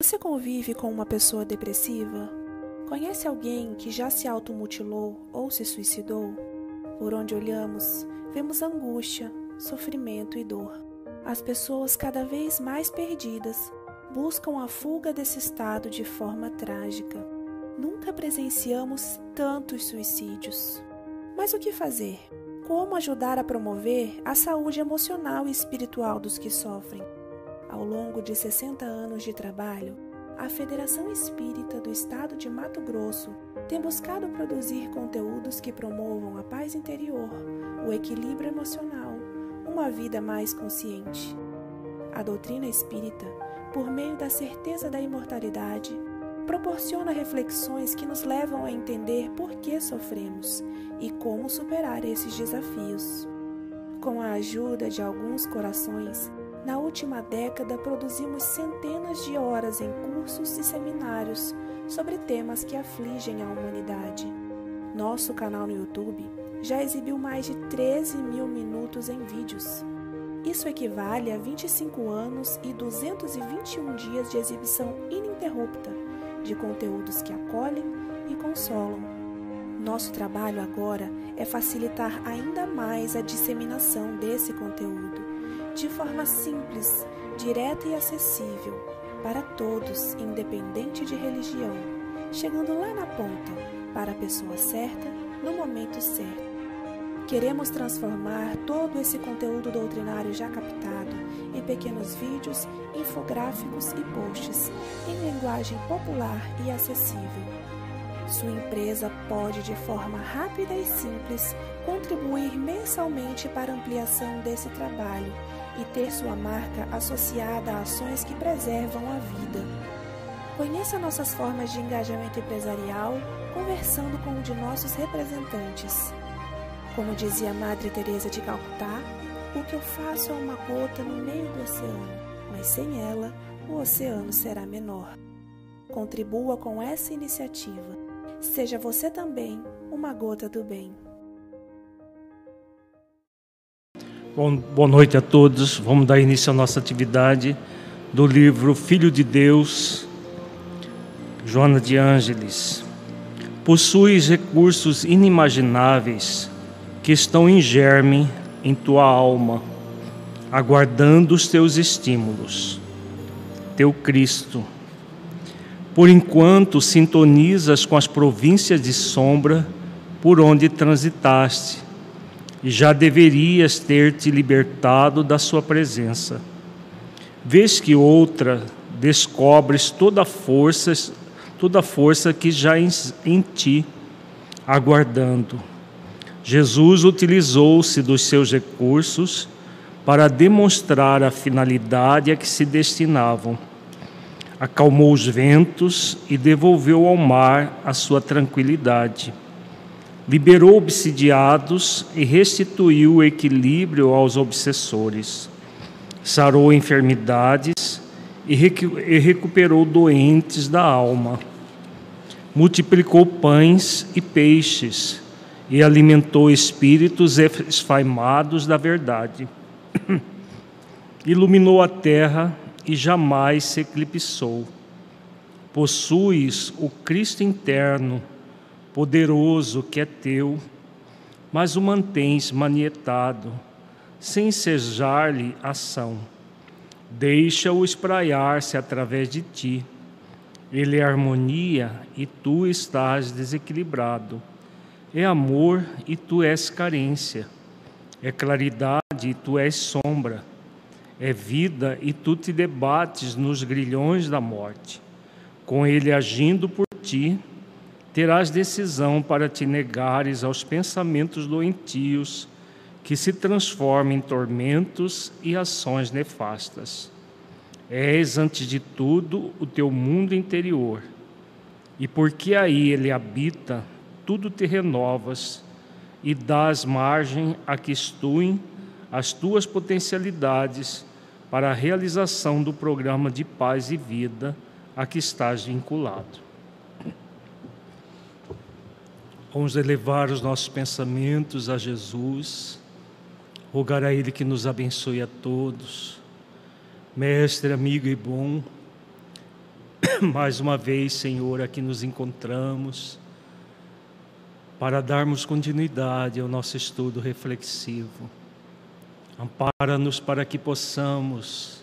Você convive com uma pessoa depressiva? Conhece alguém que já se automutilou ou se suicidou? Por onde olhamos, vemos angústia, sofrimento e dor. As pessoas cada vez mais perdidas buscam a fuga desse estado de forma trágica. Nunca presenciamos tantos suicídios. Mas o que fazer? Como ajudar a promover a saúde emocional e espiritual dos que sofrem? Ao longo de 60 anos de trabalho, a Federação Espírita do Estado de Mato Grosso tem buscado produzir conteúdos que promovam a paz interior, o equilíbrio emocional, uma vida mais consciente. A doutrina espírita, por meio da certeza da imortalidade, proporciona reflexões que nos levam a entender por que sofremos e como superar esses desafios. Com a ajuda de alguns corações, na última década, produzimos centenas de horas em cursos e seminários sobre temas que afligem a humanidade. Nosso canal no YouTube já exibiu mais de 13 mil minutos em vídeos. Isso equivale a 25 anos e 221 dias de exibição ininterrupta de conteúdos que acolhem e consolam. Nosso trabalho agora é facilitar ainda mais a disseminação desse conteúdo de forma simples, direta e acessível para todos, independente de religião, chegando lá na ponta, para a pessoa certa, no momento certo. Queremos transformar todo esse conteúdo doutrinário já captado em pequenos vídeos, infográficos e posts em linguagem popular e acessível. Sua empresa pode, de forma rápida e simples, contribuir mensalmente para a ampliação desse trabalho e ter sua marca associada a ações que preservam a vida. Conheça nossas formas de engajamento empresarial conversando com um de nossos representantes. Como dizia Madre Teresa de Calcutá, o que eu faço é uma gota no meio do oceano, mas sem ela, o oceano será menor. Contribua com essa iniciativa. Seja você também uma gota do bem. Bom, boa noite a todos. Vamos dar início à nossa atividade do livro Filho de Deus, Joana de Ângeles. Possuis recursos inimagináveis que estão em germe em tua alma, aguardando os teus estímulos. Teu Cristo. Por enquanto sintonizas com as províncias de sombra por onde transitaste e já deverias ter te libertado da sua presença. Vês que outra descobres toda a força, toda a força que já em, em ti, aguardando. Jesus utilizou-se dos seus recursos para demonstrar a finalidade a que se destinavam. Acalmou os ventos e devolveu ao mar a sua tranquilidade liberou obsidiados e restituiu o equilíbrio aos obsessores, sarou enfermidades e recuperou doentes da alma, multiplicou pães e peixes e alimentou espíritos esfaimados da verdade, iluminou a terra e jamais se eclipsou. Possuis o Cristo interno poderoso que é teu, mas o mantens manietado, sem ensejar-lhe ação. Deixa-o espraiar-se através de ti. Ele é harmonia e tu estás desequilibrado. É amor e tu és carência. É claridade e tu és sombra. É vida e tu te debates nos grilhões da morte. Com ele agindo por ti, terás decisão para te negares aos pensamentos doentios que se transformam em tormentos e ações nefastas. És, antes de tudo, o teu mundo interior, e porque aí ele habita, tudo te renovas e dás margem a que estuem as tuas potencialidades para a realização do programa de paz e vida a que estás vinculado. Vamos elevar os nossos pensamentos a Jesus, rogar a Ele que nos abençoe a todos. Mestre, amigo e bom, mais uma vez, Senhor, aqui nos encontramos para darmos continuidade ao nosso estudo reflexivo. Ampara-nos para que possamos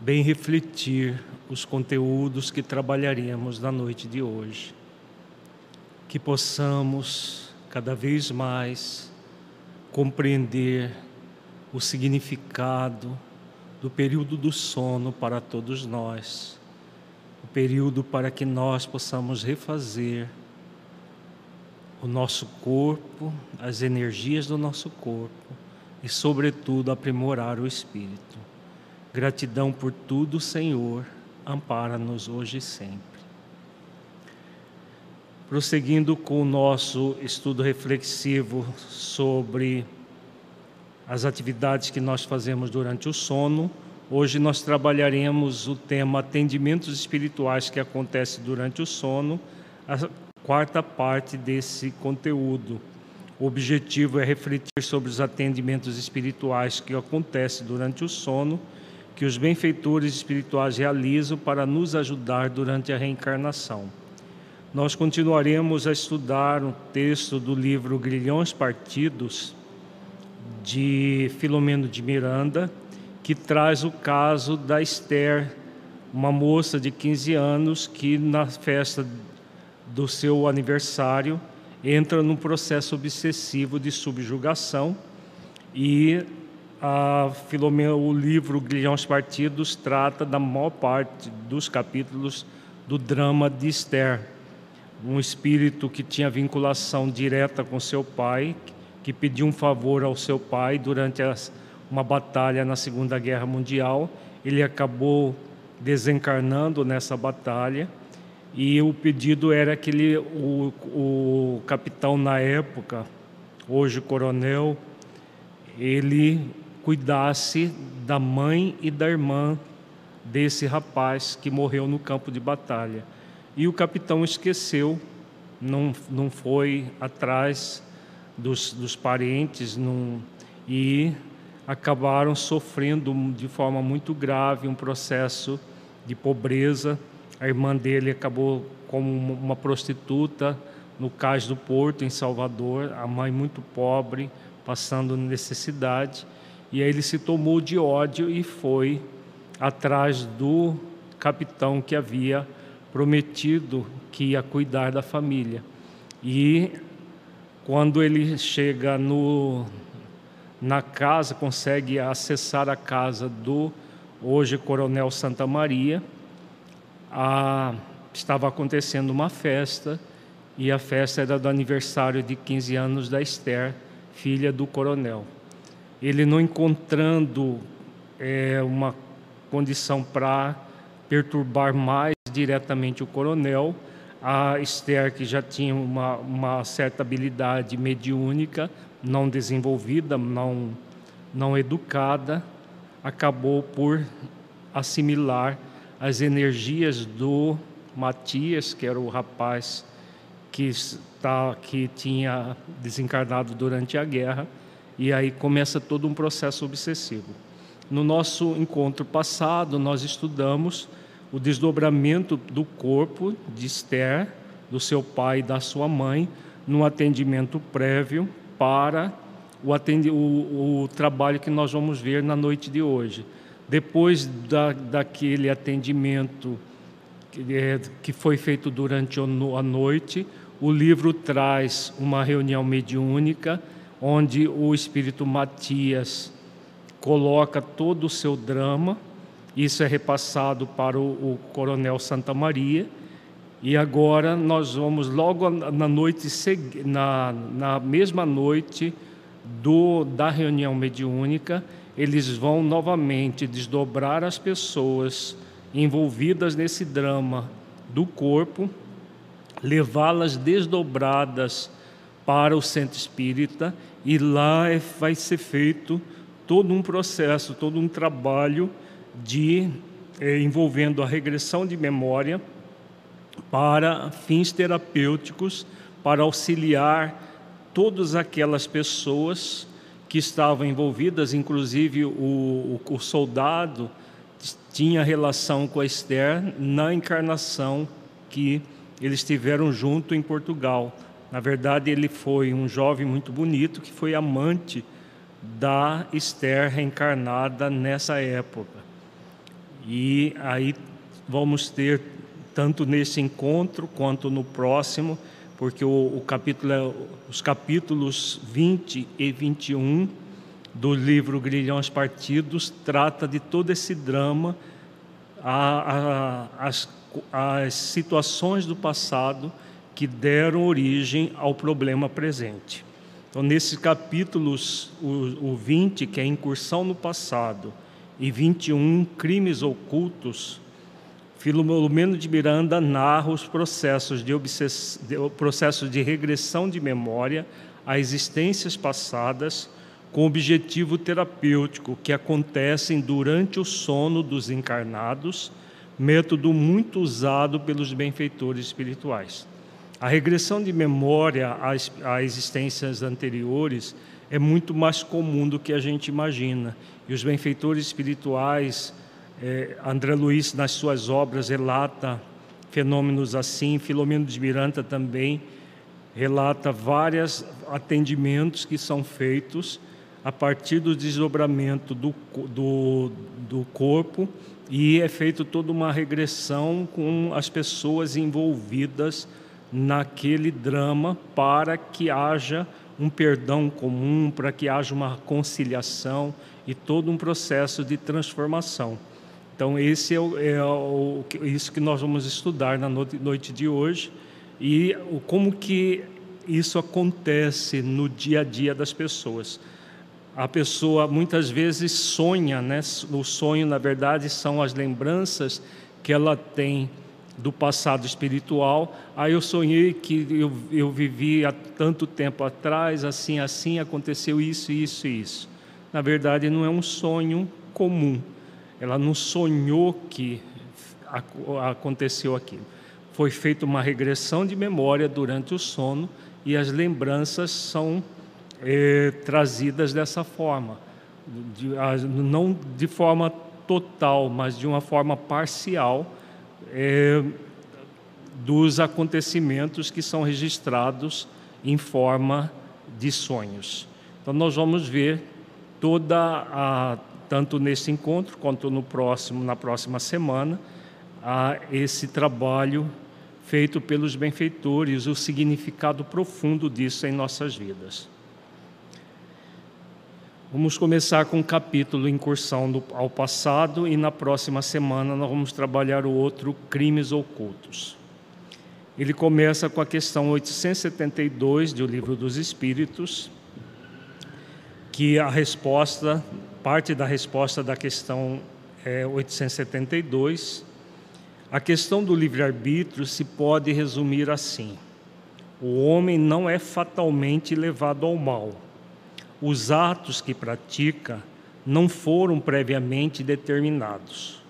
bem refletir os conteúdos que trabalharemos na noite de hoje. Que possamos cada vez mais compreender o significado do período do sono para todos nós, o período para que nós possamos refazer o nosso corpo, as energias do nosso corpo e, sobretudo, aprimorar o espírito. Gratidão por tudo, Senhor, ampara-nos hoje e sempre. Prosseguindo com o nosso estudo reflexivo sobre as atividades que nós fazemos durante o sono, hoje nós trabalharemos o tema atendimentos espirituais que acontece durante o sono, a quarta parte desse conteúdo. O objetivo é refletir sobre os atendimentos espirituais que acontecem durante o sono, que os benfeitores espirituais realizam para nos ajudar durante a reencarnação. Nós continuaremos a estudar um texto do livro Grilhões Partidos, de Filomeno de Miranda, que traz o caso da Esther, uma moça de 15 anos que, na festa do seu aniversário, entra num processo obsessivo de subjugação e a Filomeno, o livro Grilhões Partidos trata da maior parte dos capítulos do drama de Esther um espírito que tinha vinculação direta com seu pai, que pediu um favor ao seu pai durante as, uma batalha na Segunda Guerra Mundial. Ele acabou desencarnando nessa batalha e o pedido era que ele, o, o capitão na época, hoje coronel, ele cuidasse da mãe e da irmã desse rapaz que morreu no campo de batalha. E o capitão esqueceu, não, não foi atrás dos, dos parentes e acabaram sofrendo de forma muito grave um processo de pobreza. A irmã dele acabou como uma prostituta no cais do Porto, em Salvador, a mãe muito pobre, passando necessidade. E aí ele se tomou de ódio e foi atrás do capitão que havia prometido que ia cuidar da família. E quando ele chega no, na casa, consegue acessar a casa do hoje Coronel Santa Maria, a, estava acontecendo uma festa e a festa era do aniversário de 15 anos da Esther, filha do coronel. Ele não encontrando é, uma condição para perturbar mais diretamente o coronel, a Esther, que já tinha uma, uma certa habilidade mediúnica, não desenvolvida, não, não educada, acabou por assimilar as energias do Matias, que era o rapaz que, está, que tinha desencarnado durante a guerra, e aí começa todo um processo obsessivo. No nosso encontro passado, nós estudamos o desdobramento do corpo de Esther, do seu pai e da sua mãe, no atendimento prévio para o, atendi o, o trabalho que nós vamos ver na noite de hoje. Depois da, daquele atendimento que, é, que foi feito durante a noite, o livro traz uma reunião mediúnica, onde o espírito Matias coloca todo o seu drama isso é repassado para o, o Coronel Santa Maria. E agora nós vamos logo na noite na, na mesma noite do, da reunião mediúnica, eles vão novamente desdobrar as pessoas envolvidas nesse drama do corpo, levá-las desdobradas para o centro espírita e lá é, vai ser feito todo um processo, todo um trabalho de eh, envolvendo a regressão de memória para fins terapêuticos, para auxiliar todas aquelas pessoas que estavam envolvidas, inclusive o, o, o soldado tinha relação com a Esther na encarnação que eles tiveram junto em Portugal. Na verdade, ele foi um jovem muito bonito que foi amante da Esther reencarnada nessa época. E aí vamos ter, tanto nesse encontro quanto no próximo, porque o, o capítulo, é, os capítulos 20 e 21 do livro Grilhões Partidos trata de todo esse drama, a, a, as, as situações do passado que deram origem ao problema presente. Então, nesses capítulos, o, o 20, que é incursão no passado, e 21, crimes ocultos, Filomeno de Miranda narra os processos de, obsess... processos de regressão de memória a existências passadas com objetivo terapêutico que acontecem durante o sono dos encarnados, método muito usado pelos benfeitores espirituais. A regressão de memória a existências anteriores é muito mais comum do que a gente imagina. E os benfeitores espirituais, eh, André Luiz, nas suas obras, relata fenômenos assim, Filomeno de Miranda também relata vários atendimentos que são feitos a partir do desdobramento do, do, do corpo e é feito toda uma regressão com as pessoas envolvidas naquele drama para que haja um perdão comum, para que haja uma conciliação e todo um processo de transformação. Então, esse é, o, é o, isso que nós vamos estudar na noite de hoje e como que isso acontece no dia a dia das pessoas. A pessoa muitas vezes sonha, né? O sonho, na verdade, são as lembranças que ela tem do passado espiritual. Aí eu sonhei que eu, eu vivi há tanto tempo atrás, assim, assim, aconteceu isso, isso e isso. Na verdade, não é um sonho comum. Ela não sonhou que aconteceu aquilo. Foi feita uma regressão de memória durante o sono e as lembranças são é, trazidas dessa forma. De, não de forma total, mas de uma forma parcial é, dos acontecimentos que são registrados em forma de sonhos. Então nós vamos ver toda a tanto nesse encontro quanto no próximo na próxima semana a esse trabalho feito pelos benfeitores, o significado profundo disso em nossas vidas. Vamos começar com o capítulo Incursão ao Passado e na próxima semana nós vamos trabalhar o outro Crimes Ocultos. Ele começa com a questão 872 do Livro dos Espíritos, que a resposta, parte da resposta da questão é 872. A questão do livre-arbítrio se pode resumir assim: o homem não é fatalmente levado ao mal os atos que pratica não foram previamente determinados.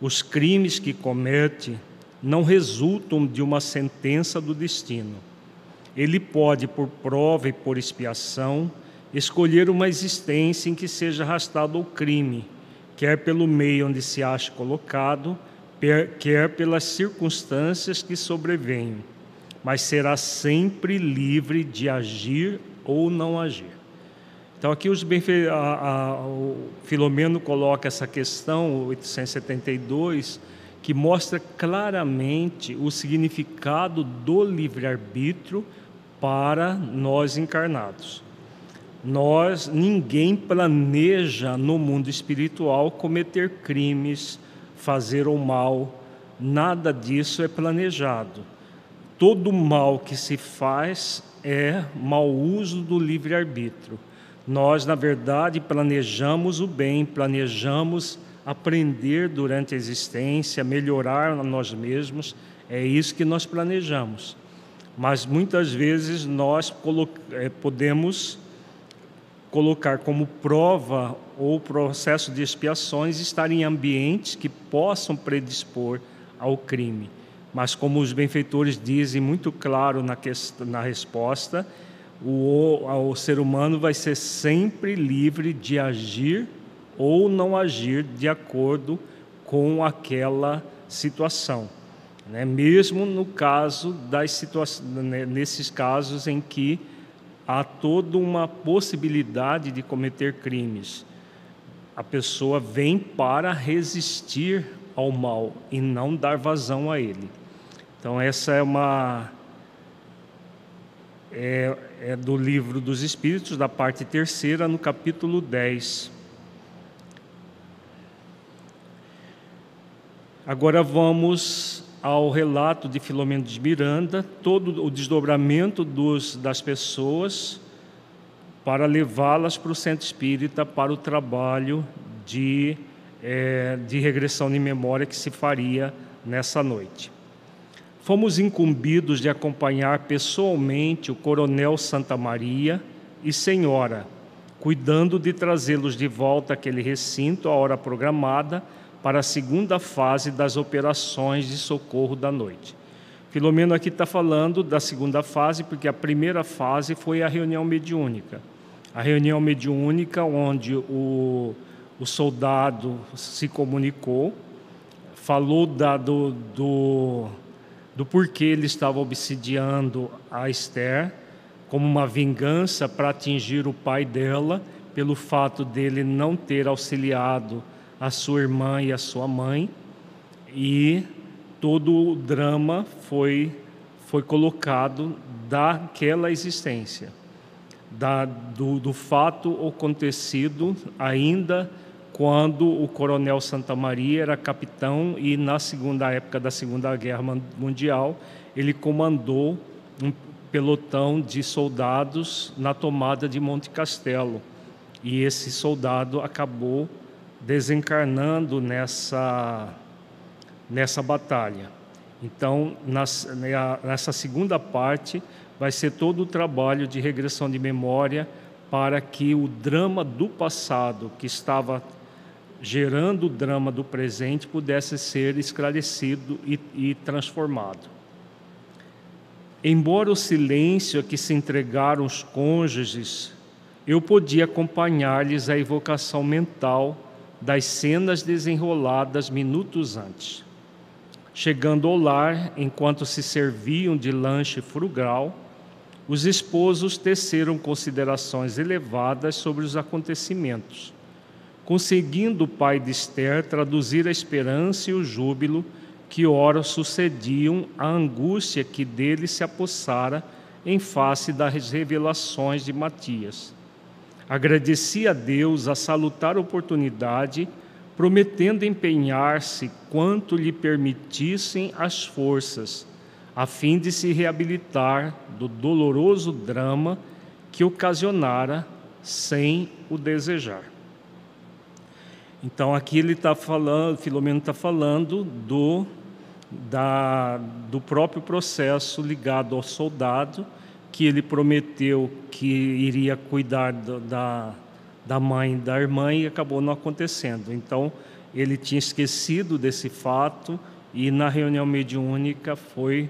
Os crimes que comete não resultam de uma sentença do destino. Ele pode, por prova e por expiação, escolher uma existência em que seja arrastado o crime, quer pelo meio onde se acha colocado, quer pelas circunstâncias que sobrevêm, mas será sempre livre de agir ou não agir. Então, aqui os a, a, o Filomeno coloca essa questão, 872, que mostra claramente o significado do livre-arbítrio para nós encarnados. Nós, ninguém planeja no mundo espiritual cometer crimes, fazer o mal, nada disso é planejado. Todo mal que se faz é mau uso do livre-arbítrio. Nós, na verdade, planejamos o bem, planejamos aprender durante a existência, melhorar a nós mesmos, é isso que nós planejamos. Mas muitas vezes nós é, podemos colocar como prova ou processo de expiações estar em ambientes que possam predispor ao crime. Mas como os benfeitores dizem muito claro na, questão, na resposta, o, o ser humano vai ser sempre livre de agir ou não agir de acordo com aquela situação. Né? Mesmo no caso das situações, né? nesses casos em que há toda uma possibilidade de cometer crimes. A pessoa vem para resistir ao mal e não dar vazão a ele. Então, essa é uma. É, é do livro dos Espíritos, da parte terceira, no capítulo 10. Agora vamos ao relato de Filomeno de Miranda, todo o desdobramento dos, das pessoas para levá-las para o centro espírita para o trabalho de, é, de regressão de memória que se faria nessa noite. Fomos incumbidos de acompanhar pessoalmente o coronel Santa Maria e senhora, cuidando de trazê-los de volta àquele recinto à hora programada para a segunda fase das operações de socorro da noite. Filomeno aqui está falando da segunda fase, porque a primeira fase foi a reunião mediúnica. A reunião mediúnica, onde o, o soldado se comunicou, falou da, do, do, do porquê ele estava obsidiando a Esther, como uma vingança para atingir o pai dela, pelo fato dele não ter auxiliado a sua irmã e a sua mãe, e todo o drama foi, foi colocado daquela existência, da, do, do fato acontecido ainda quando o coronel Santa Maria era capitão e na segunda época da Segunda Guerra Mundial ele comandou um pelotão de soldados na tomada de Monte Castelo e esse soldado acabou desencarnando nessa, nessa batalha. Então, nessa segunda parte, vai ser todo o trabalho de regressão de memória para que o drama do passado, que estava gerando o drama do presente, pudesse ser esclarecido e, e transformado. Embora o silêncio a que se entregaram os cônjuges, eu podia acompanhar-lhes a evocação mental das cenas desenroladas minutos antes. Chegando ao lar, enquanto se serviam de lanche frugal, os esposos teceram considerações elevadas sobre os acontecimentos, conseguindo o pai de Esther traduzir a esperança e o júbilo que ora sucediam à angústia que dele se apossara em face das revelações de Matias Agradeci a Deus a salutar oportunidade, prometendo empenhar-se quanto lhe permitissem as forças, a fim de se reabilitar do doloroso drama que ocasionara sem o desejar. Então aqui ele está falando, Filomeno está falando do, da, do próprio processo ligado ao soldado que ele prometeu que iria cuidar do, da, da mãe da irmã e acabou não acontecendo. Então, ele tinha esquecido desse fato e na reunião mediúnica foi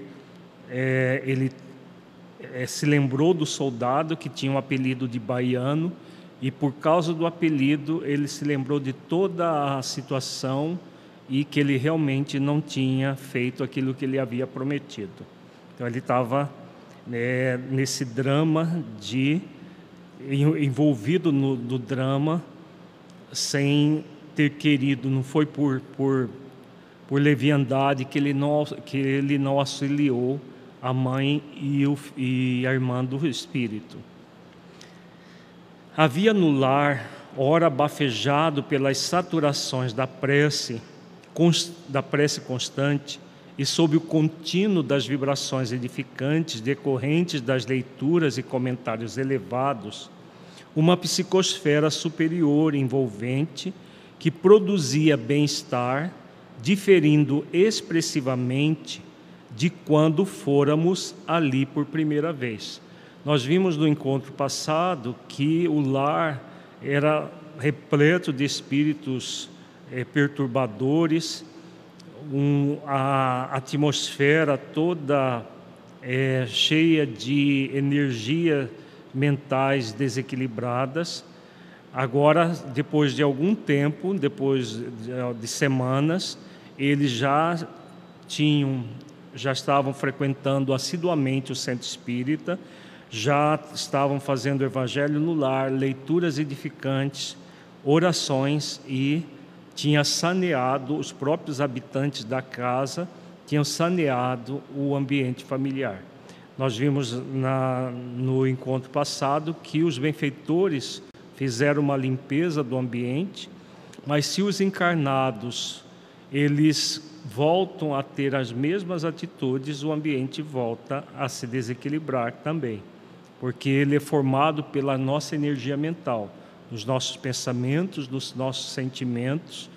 é, ele é, se lembrou do soldado que tinha um apelido de baiano e por causa do apelido ele se lembrou de toda a situação e que ele realmente não tinha feito aquilo que ele havia prometido. Então ele estava né, nesse drama de envolvido no, drama sem ter querido, não foi por, por, por leviandade que ele não, que ele não auxiliou a mãe e, o, e a irmã do espírito. Havia no lar, ora bafejado pelas saturações da prece, da prece constante, e sob o contínuo das vibrações edificantes decorrentes das leituras e comentários elevados, uma psicosfera superior envolvente que produzia bem-estar, diferindo expressivamente de quando fôramos ali por primeira vez. Nós vimos no encontro passado que o lar era repleto de espíritos eh, perturbadores um, a atmosfera toda é, cheia de energia mentais desequilibradas, Agora, depois de algum tempo, depois de semanas, eles já tinham, já estavam frequentando assiduamente o centro espírita, já estavam fazendo o evangelho no lar, leituras edificantes, orações e tinha saneado os próprios habitantes da casa, tinham saneado o ambiente familiar. Nós vimos na, no encontro passado que os benfeitores fizeram uma limpeza do ambiente, mas se os encarnados eles voltam a ter as mesmas atitudes, o ambiente volta a se desequilibrar também, porque ele é formado pela nossa energia mental, dos nossos pensamentos, dos nossos sentimentos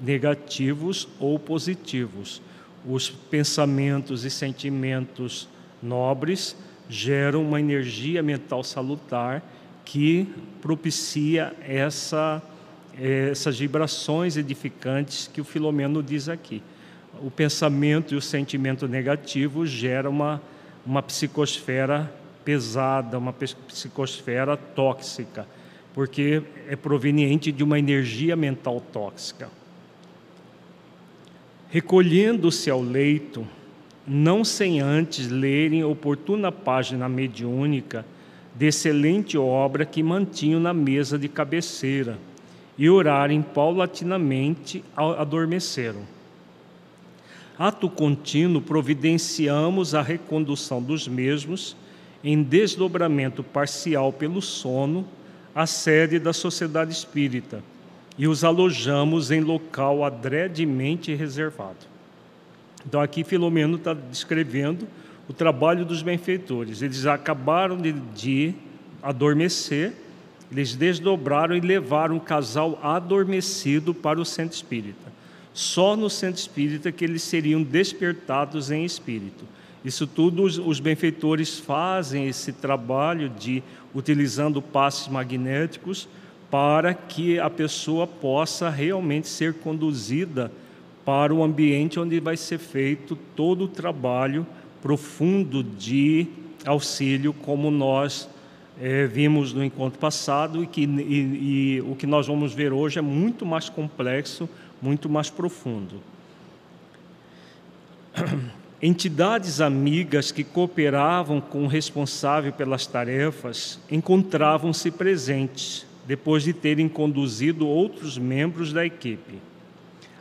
negativos ou positivos. Os pensamentos e sentimentos nobres geram uma energia mental salutar que propicia essa, essas vibrações edificantes que o Filomeno diz aqui. O pensamento e o sentimento negativo geram uma, uma psicosfera pesada, uma psicosfera tóxica, porque é proveniente de uma energia mental tóxica. Recolhendo-se ao leito, não sem antes lerem oportuna página mediúnica, de excelente obra que mantinham na mesa de cabeceira e orarem paulatinamente adormeceram. Ato contínuo, providenciamos a recondução dos mesmos em desdobramento parcial pelo sono à sede da Sociedade Espírita e os alojamos em local adredemente reservado. Então, aqui Filomeno está descrevendo o trabalho dos benfeitores. Eles acabaram de, de adormecer, eles desdobraram e levaram o casal adormecido para o centro espírita. Só no centro espírita que eles seriam despertados em espírito. Isso tudo os, os benfeitores fazem esse trabalho de utilizando passes magnéticos para que a pessoa possa realmente ser conduzida para o ambiente onde vai ser feito todo o trabalho profundo de auxílio, como nós é, vimos no encontro passado, e, que, e, e o que nós vamos ver hoje é muito mais complexo, muito mais profundo. Entidades amigas que cooperavam com o responsável pelas tarefas encontravam-se presentes, depois de terem conduzido outros membros da equipe.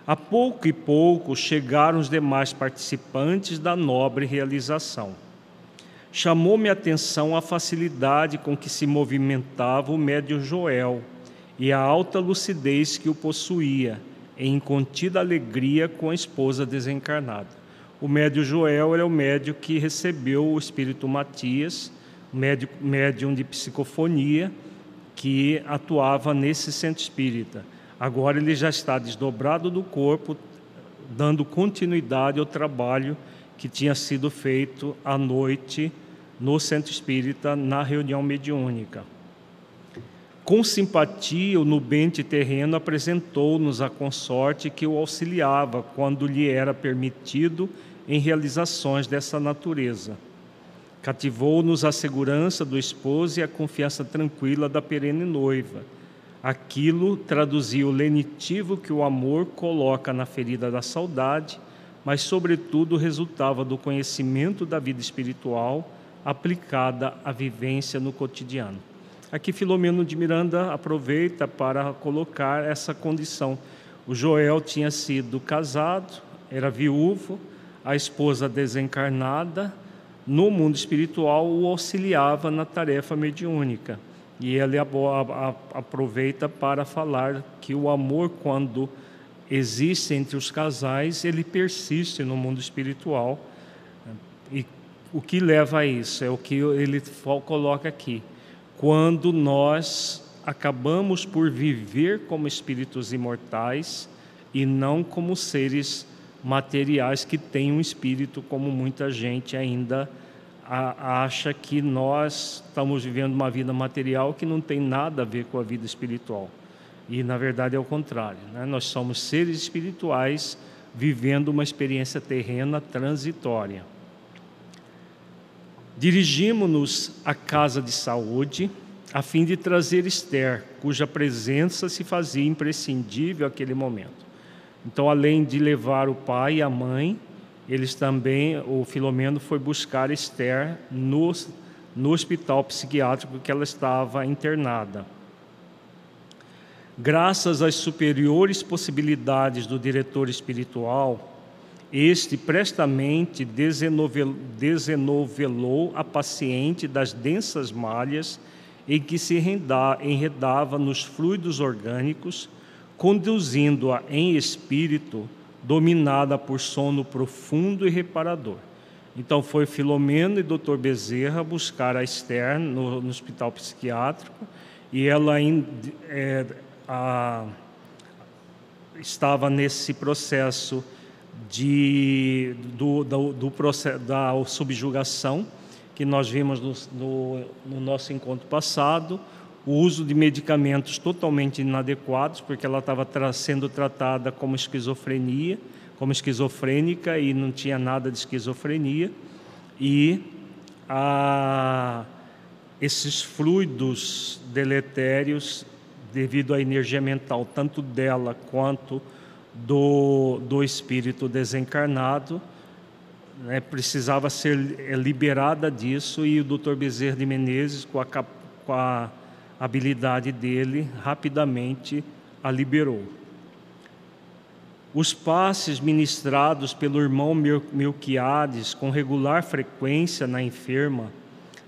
A pouco e pouco chegaram os demais participantes da nobre realização. Chamou-me a atenção a facilidade com que se movimentava o médio Joel e a alta lucidez que o possuía, em incontida alegria com a esposa desencarnada. O médio Joel era o médio que recebeu o espírito Matias, médium de psicofonia, que atuava nesse centro espírita Agora ele já está desdobrado do corpo, dando continuidade ao trabalho que tinha sido feito à noite no Centro Espírita, na reunião mediúnica. Com simpatia, o nubente terreno apresentou-nos a consorte que o auxiliava quando lhe era permitido em realizações dessa natureza. Cativou-nos a segurança do esposo e a confiança tranquila da perene noiva Aquilo traduzia o lenitivo que o amor coloca na ferida da saudade, mas, sobretudo, resultava do conhecimento da vida espiritual aplicada à vivência no cotidiano. Aqui Filomeno de Miranda aproveita para colocar essa condição. O Joel tinha sido casado, era viúvo, a esposa desencarnada, no mundo espiritual o auxiliava na tarefa mediúnica. E ele aproveita para falar que o amor, quando existe entre os casais, ele persiste no mundo espiritual. E o que leva a isso? É o que ele coloca aqui. Quando nós acabamos por viver como espíritos imortais e não como seres materiais que têm um espírito, como muita gente ainda acha que nós estamos vivendo uma vida material que não tem nada a ver com a vida espiritual. E, na verdade, é o contrário. Né? Nós somos seres espirituais vivendo uma experiência terrena transitória. Dirigimos-nos à casa de saúde, a fim de trazer Esther, cuja presença se fazia imprescindível naquele momento. Então, além de levar o pai e a mãe, eles também, o Filomeno foi buscar Esther no, no hospital psiquiátrico que ela estava internada. Graças às superiores possibilidades do diretor espiritual, este prestamente desenovelou a paciente das densas malhas em que se enredava nos fluidos orgânicos, conduzindo-a em espírito, dominada por sono profundo e reparador. Então foi Filomeno e Dr. Bezerra buscar a Esther no, no hospital psiquiátrico e ela é, a, estava nesse processo de, do, do, do processo, da subjugação, que nós vimos no, no, no nosso encontro passado, o uso de medicamentos totalmente inadequados, porque ela estava tra sendo tratada como esquizofrenia, como esquizofrênica e não tinha nada de esquizofrenia, e a, esses fluidos deletérios, devido à energia mental, tanto dela quanto do, do espírito desencarnado, né, precisava ser é, liberada disso e o Dr. Bezerra de Menezes, com a, com a habilidade dele, rapidamente a liberou. Os passes ministrados pelo irmão Melquiades com regular frequência na enferma,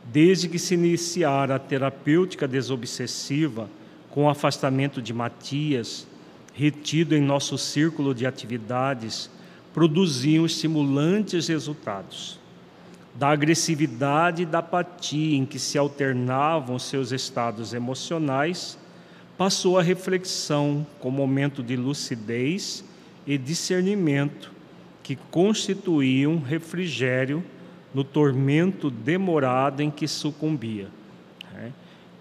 desde que se iniciara a terapêutica desobsessiva com o afastamento de Matias, retido em nosso círculo de atividades, produziam estimulantes resultados. Da agressividade e da apatia em que se alternavam seus estados emocionais, passou a reflexão com momento de lucidez e discernimento que constituíam refrigério no tormento demorado em que sucumbia.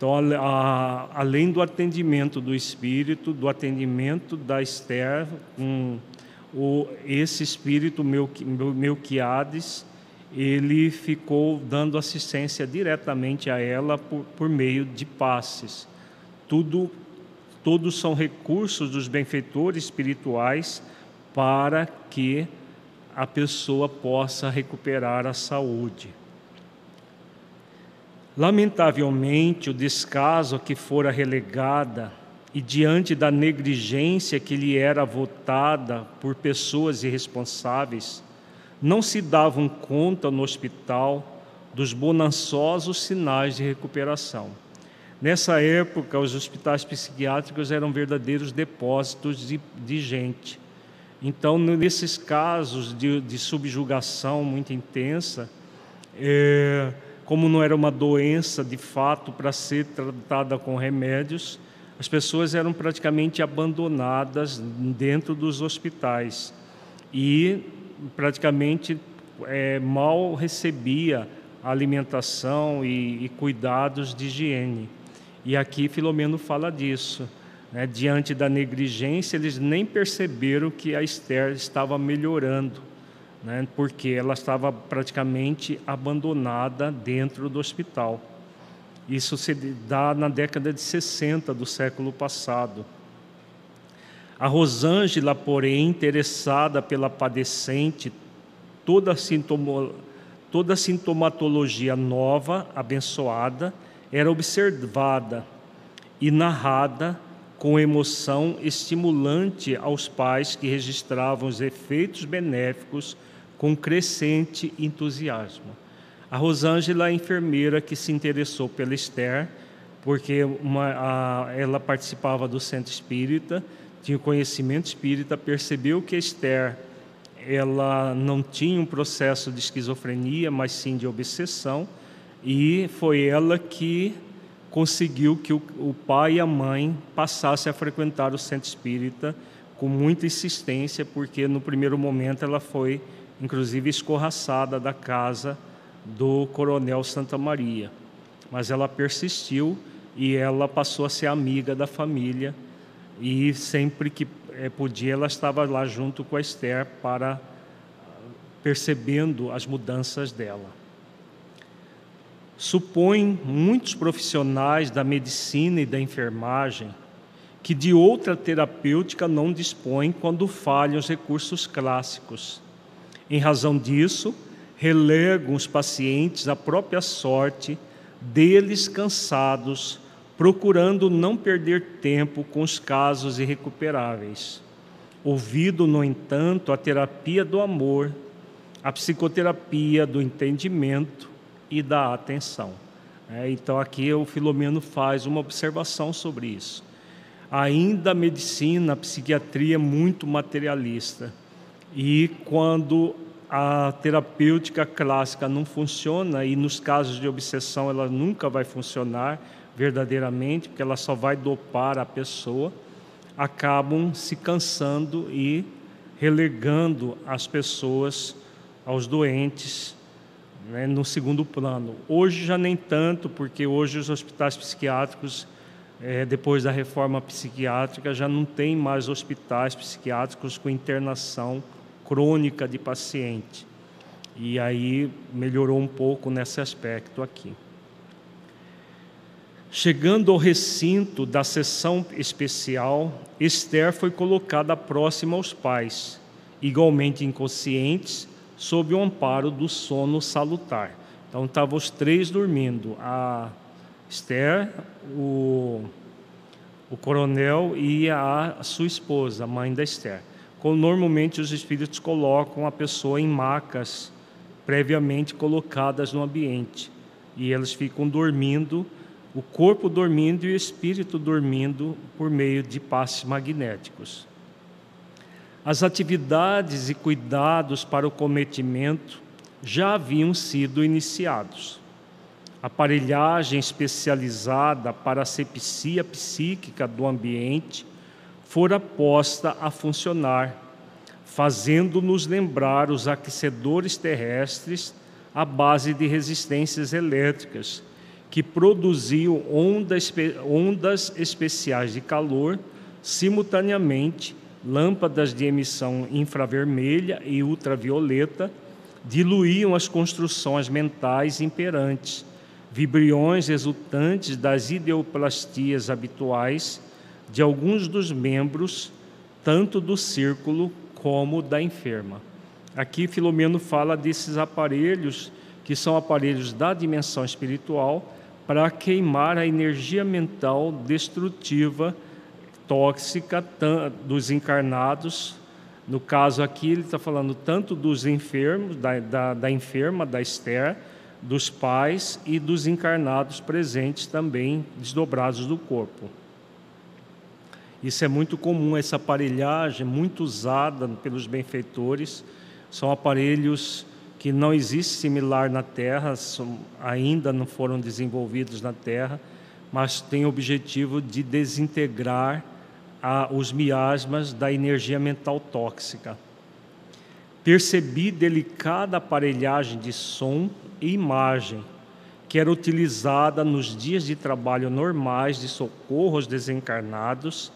Então, a, além do atendimento do espírito, do atendimento da Esther, com o, esse espírito Melquiades, ele ficou dando assistência diretamente a ela por, por meio de passes. Tudo, todos são recursos dos benfeitores espirituais para que a pessoa possa recuperar a saúde. Lamentavelmente, o descaso a que fora relegada e diante da negligência que lhe era votada por pessoas irresponsáveis, não se davam conta no hospital dos bonançosos sinais de recuperação. Nessa época, os hospitais psiquiátricos eram verdadeiros depósitos de, de gente. Então, nesses casos de, de subjugação muito intensa, é, como não era uma doença de fato para ser tratada com remédios, as pessoas eram praticamente abandonadas dentro dos hospitais e praticamente é, mal recebia alimentação e, e, cuidados de higiene. E aqui Filomeno fala disso. Né? Diante da negligência, eles nem perceberam que a Esther estava melhorando né, porque ela estava praticamente abandonada dentro do hospital. Isso se dá na década de 60 do século passado. A Rosângela, porém, interessada pela padecente, toda, sintomo, toda sintomatologia nova, abençoada, era observada e narrada com emoção estimulante aos pais que registravam os efeitos benéficos com crescente entusiasmo. A Rosângela, a enfermeira que se interessou pela Esther, porque uma, a, ela participava do centro espírita, tinha conhecimento espírita, percebeu que Esther ela não tinha um processo de esquizofrenia, mas sim de obsessão, e foi ela que conseguiu que o, o pai e a mãe passassem a frequentar o centro espírita com muita insistência, porque no primeiro momento ela foi inclusive escorraçada da casa do coronel Santa Maria. Mas ela persistiu e ela passou a ser amiga da família e sempre que é, podia ela estava lá junto com a Esther para percebendo as mudanças dela. supõe muitos profissionais da medicina e da enfermagem que de outra terapêutica não dispõem quando falham os recursos clássicos. Em razão disso, relegam os pacientes à própria sorte, deles cansados, procurando não perder tempo com os casos irrecuperáveis. Ouvido, no entanto, a terapia do amor, a psicoterapia do entendimento e da atenção. É, então, aqui o Filomeno faz uma observação sobre isso. Ainda a medicina, a psiquiatria é muito materialista. E quando a terapêutica clássica não funciona, e nos casos de obsessão ela nunca vai funcionar verdadeiramente, porque ela só vai dopar a pessoa acabam se cansando e relegando as pessoas, aos doentes, né, no segundo plano. Hoje já nem tanto, porque hoje os hospitais psiquiátricos, é, depois da reforma psiquiátrica, já não tem mais hospitais psiquiátricos com internação crônica de paciente. E aí melhorou um pouco nesse aspecto aqui. Chegando ao recinto da sessão especial, Esther foi colocada próxima aos pais, igualmente inconscientes, sob o amparo do sono salutar. Então estavam os três dormindo: a Esther, o, o coronel e a, a sua esposa, a mãe da Esther. Normalmente os espíritos colocam a pessoa em macas previamente colocadas no ambiente e elas ficam dormindo o corpo dormindo e o espírito dormindo por meio de passes magnéticos. As atividades e cuidados para o cometimento já haviam sido iniciados. Aparelhagem especializada para a sepsia psíquica do ambiente fora posta a funcionar, fazendo-nos lembrar os aquecedores terrestres à base de resistências elétricas que produziam ondas, ondas especiais de calor simultaneamente, lâmpadas de emissão infravermelha e ultravioleta diluíam as construções mentais imperantes, vibriões resultantes das ideoplastias habituais de alguns dos membros, tanto do círculo como da enferma. Aqui Filomeno fala desses aparelhos que são aparelhos da dimensão espiritual para queimar a energia mental destrutiva, tóxica dos encarnados. No caso aqui, ele está falando tanto dos enfermos, da, da, da enferma, da Esther, dos pais e dos encarnados presentes também, desdobrados do corpo. Isso é muito comum, essa aparelhagem, muito usada pelos benfeitores. São aparelhos que não existe similar na Terra, ainda não foram desenvolvidos na Terra, mas tem o objetivo de desintegrar a, os miasmas da energia mental tóxica. Percebi delicada aparelhagem de som e imagem que era utilizada nos dias de trabalho normais de socorro aos desencarnados,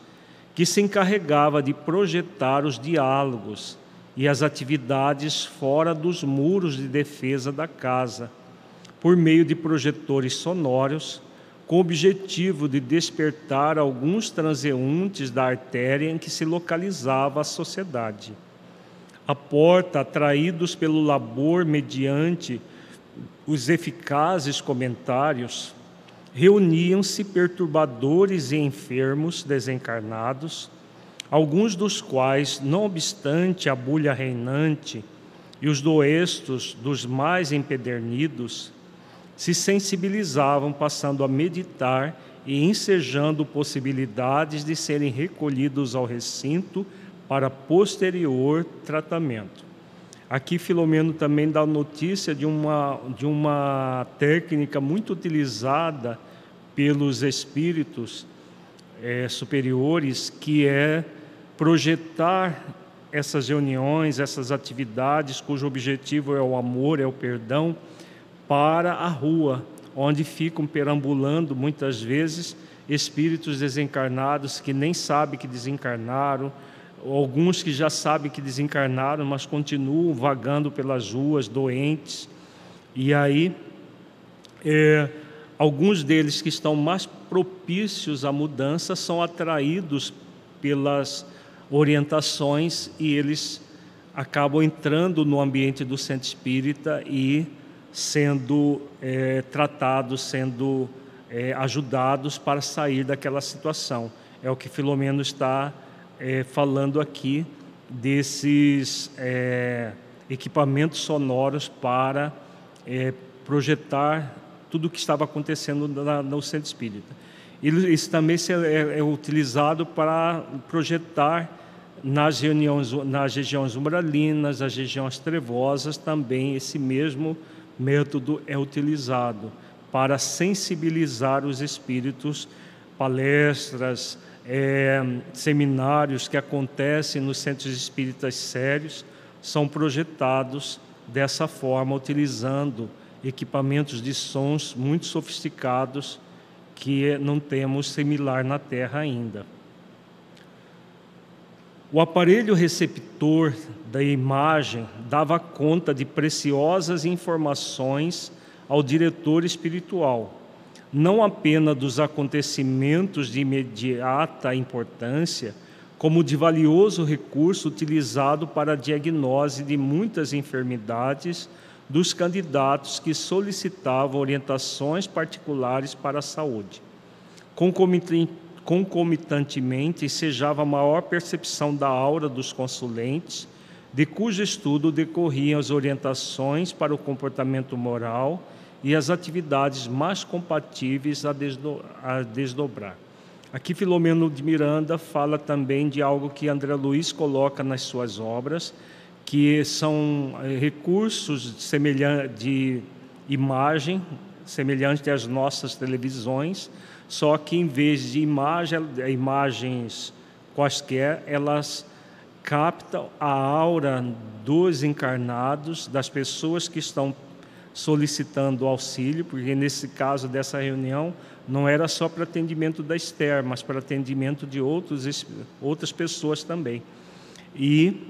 que se encarregava de projetar os diálogos e as atividades fora dos muros de defesa da casa, por meio de projetores sonoros, com o objetivo de despertar alguns transeuntes da artéria em que se localizava a sociedade. A porta, atraídos pelo labor mediante os eficazes comentários, reuniam-se perturbadores e enfermos desencarnados alguns dos quais, não obstante a bulha reinante e os doestos dos mais empedernidos, se sensibilizavam, passando a meditar e ensejando possibilidades de serem recolhidos ao recinto para posterior tratamento. Aqui Filomeno também dá notícia de uma, de uma técnica muito utilizada pelos espíritos é, superiores, que é projetar essas reuniões, essas atividades cujo objetivo é o amor, é o perdão, para a rua, onde ficam perambulando muitas vezes espíritos desencarnados que nem sabem que desencarnaram, alguns que já sabem que desencarnaram, mas continuam vagando pelas ruas, doentes. E aí é, alguns deles que estão mais propícios à mudança são atraídos pelas orientações e eles acabam entrando no ambiente do centro espírita e sendo é, tratados, sendo é, ajudados para sair daquela situação. É o que Filomeno está é, falando aqui desses é, equipamentos sonoros para é, projetar tudo o que estava acontecendo na, no centro espírita. Isso também é, é utilizado para projetar nas reuniões, nas regiões umbralinas, nas regiões trevosas, também esse mesmo método é utilizado para sensibilizar os espíritos, palestras, é, seminários que acontecem nos centros espíritas sérios são projetados dessa forma, utilizando equipamentos de sons muito sofisticados que não temos similar na Terra ainda. O aparelho receptor da imagem dava conta de preciosas informações ao diretor espiritual, não apenas dos acontecimentos de imediata importância, como de valioso recurso utilizado para a diagnose de muitas enfermidades dos candidatos que solicitavam orientações particulares para a saúde. Concomitantemente, ensejava maior percepção da aura dos consulentes, de cujo estudo decorriam as orientações para o comportamento moral e as atividades mais compatíveis a, desdo a desdobrar. Aqui Filomeno de Miranda fala também de algo que André Luiz coloca nas suas obras, que são eh, recursos semelhantes de imagem, semelhantes às nossas televisões, só que em vez de imagem, imagens quaisquer, elas captam a aura dos encarnados, das pessoas que estão solicitando auxílio, porque nesse caso dessa reunião não era só para atendimento da Esther, mas para atendimento de outros, outras pessoas também. E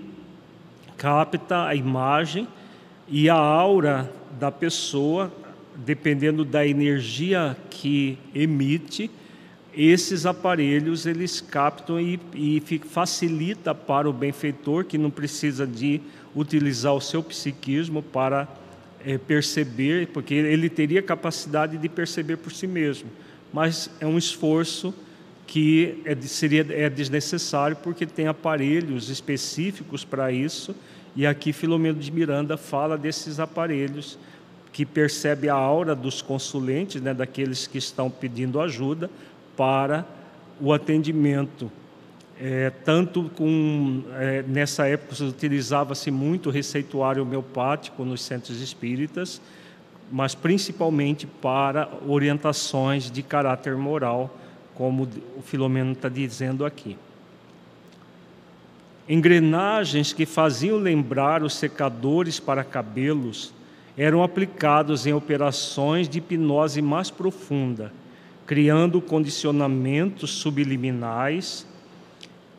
capta a imagem e a aura da pessoa, dependendo da energia que emite, esses aparelhos eles captam e, e facilita para o benfeitor que não precisa de utilizar o seu psiquismo para é, perceber, porque ele teria capacidade de perceber por si mesmo, mas é um esforço que é, seria, é desnecessário porque tem aparelhos específicos para isso, e aqui Filomeno de Miranda fala desses aparelhos que percebe a aura dos consulentes, né, daqueles que estão pedindo ajuda para o atendimento. É, tanto com é, nessa época utilizava-se muito receituário homeopático nos centros espíritas, mas principalmente para orientações de caráter moral como o Filomeno está dizendo aqui. Engrenagens que faziam lembrar os secadores para cabelos eram aplicados em operações de hipnose mais profunda, criando condicionamentos subliminais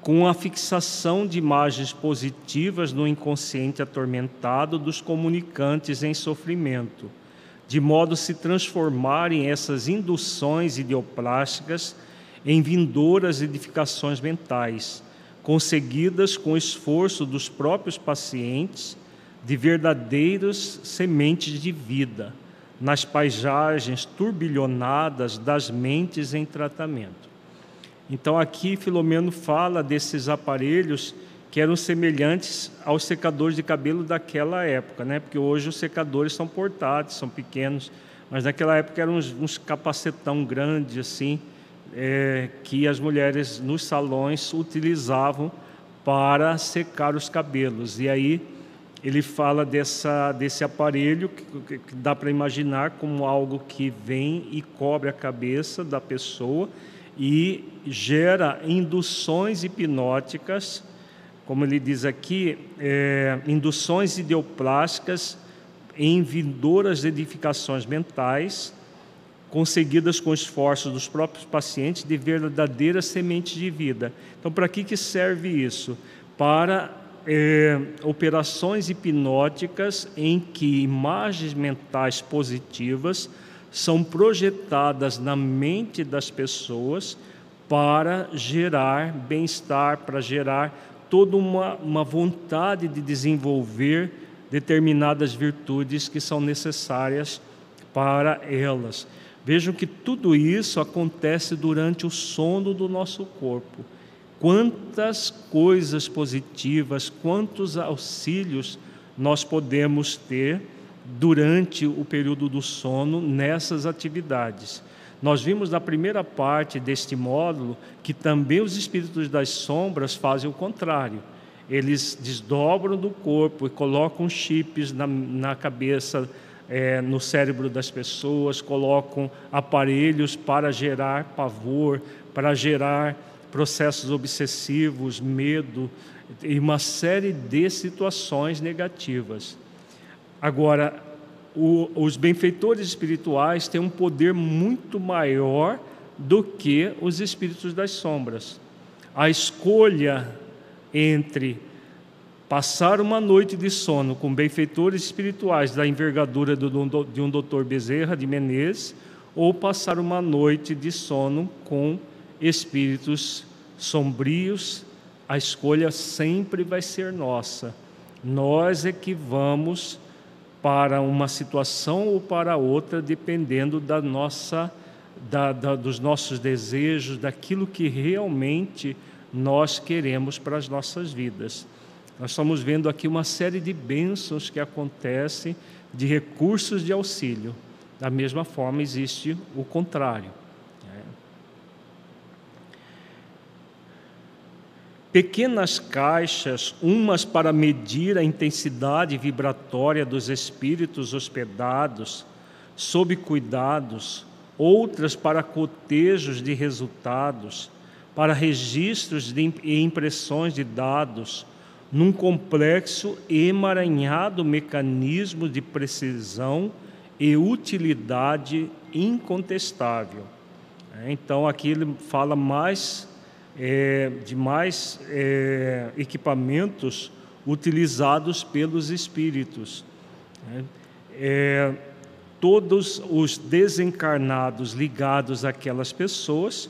com a fixação de imagens positivas no inconsciente atormentado dos comunicantes em sofrimento, de modo a se transformarem essas induções ideoplásticas em vindouras edificações mentais, conseguidas com esforço dos próprios pacientes de verdadeiras sementes de vida nas paisagens turbilhonadas das mentes em tratamento. Então aqui Filomeno fala desses aparelhos que eram semelhantes aos secadores de cabelo daquela época, né? Porque hoje os secadores são portáteis, são pequenos, mas naquela época eram uns, uns capacetão grandes assim, é, que as mulheres nos salões utilizavam para secar os cabelos. E aí ele fala dessa, desse aparelho que, que dá para imaginar como algo que vem e cobre a cabeça da pessoa e gera induções hipnóticas, como ele diz aqui, é, induções ideoplásticas em vindouras edificações mentais conseguidas com esforços dos próprios pacientes de verdadeira semente de vida. Então, para que, que serve isso? Para é, operações hipnóticas em que imagens mentais positivas são projetadas na mente das pessoas para gerar bem-estar, para gerar toda uma, uma vontade de desenvolver determinadas virtudes que são necessárias para elas. Vejam que tudo isso acontece durante o sono do nosso corpo. Quantas coisas positivas, quantos auxílios nós podemos ter durante o período do sono nessas atividades. Nós vimos na primeira parte deste módulo que também os espíritos das sombras fazem o contrário. Eles desdobram do corpo e colocam chips na, na cabeça, é, no cérebro das pessoas, colocam aparelhos para gerar pavor, para gerar processos obsessivos, medo e uma série de situações negativas. Agora, o, os benfeitores espirituais têm um poder muito maior do que os espíritos das sombras. A escolha entre passar uma noite de sono com benfeitores espirituais da envergadura de um doutor Bezerra de Menezes ou passar uma noite de sono com espíritos sombrios, a escolha sempre vai ser nossa. Nós é que vamos para uma situação ou para outra, dependendo da nossa, da, da, dos nossos desejos, daquilo que realmente nós queremos para as nossas vidas. Nós estamos vendo aqui uma série de bênçãos que acontecem, de recursos de auxílio. Da mesma forma, existe o contrário. Pequenas caixas, umas para medir a intensidade vibratória dos espíritos hospedados, sob cuidados, outras para cotejos de resultados, para registros e impressões de dados, num complexo emaranhado mecanismo de precisão e utilidade incontestável. É, então, aqui ele fala mais é, de mais é, equipamentos utilizados pelos espíritos. Né? É, todos os desencarnados ligados àquelas pessoas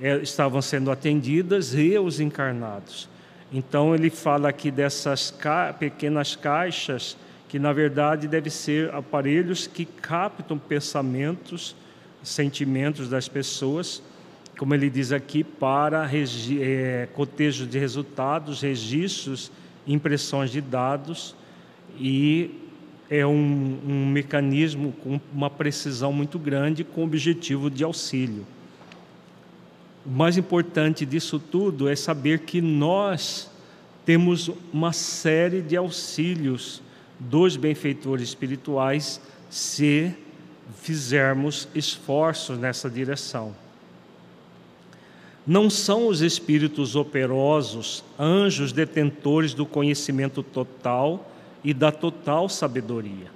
é, estavam sendo atendidas e os encarnados. Então ele fala aqui dessas ca pequenas caixas que na verdade devem ser aparelhos que captam pensamentos, sentimentos das pessoas como ele diz aqui, para é, cotejo de resultados, registros, impressões de dados e é um, um mecanismo com uma precisão muito grande com objetivo de auxílio. O mais importante disso tudo é saber que nós temos uma série de auxílios dos benfeitores espirituais se fizermos esforços nessa direção. Não são os espíritos operosos, anjos detentores do conhecimento total e da total sabedoria.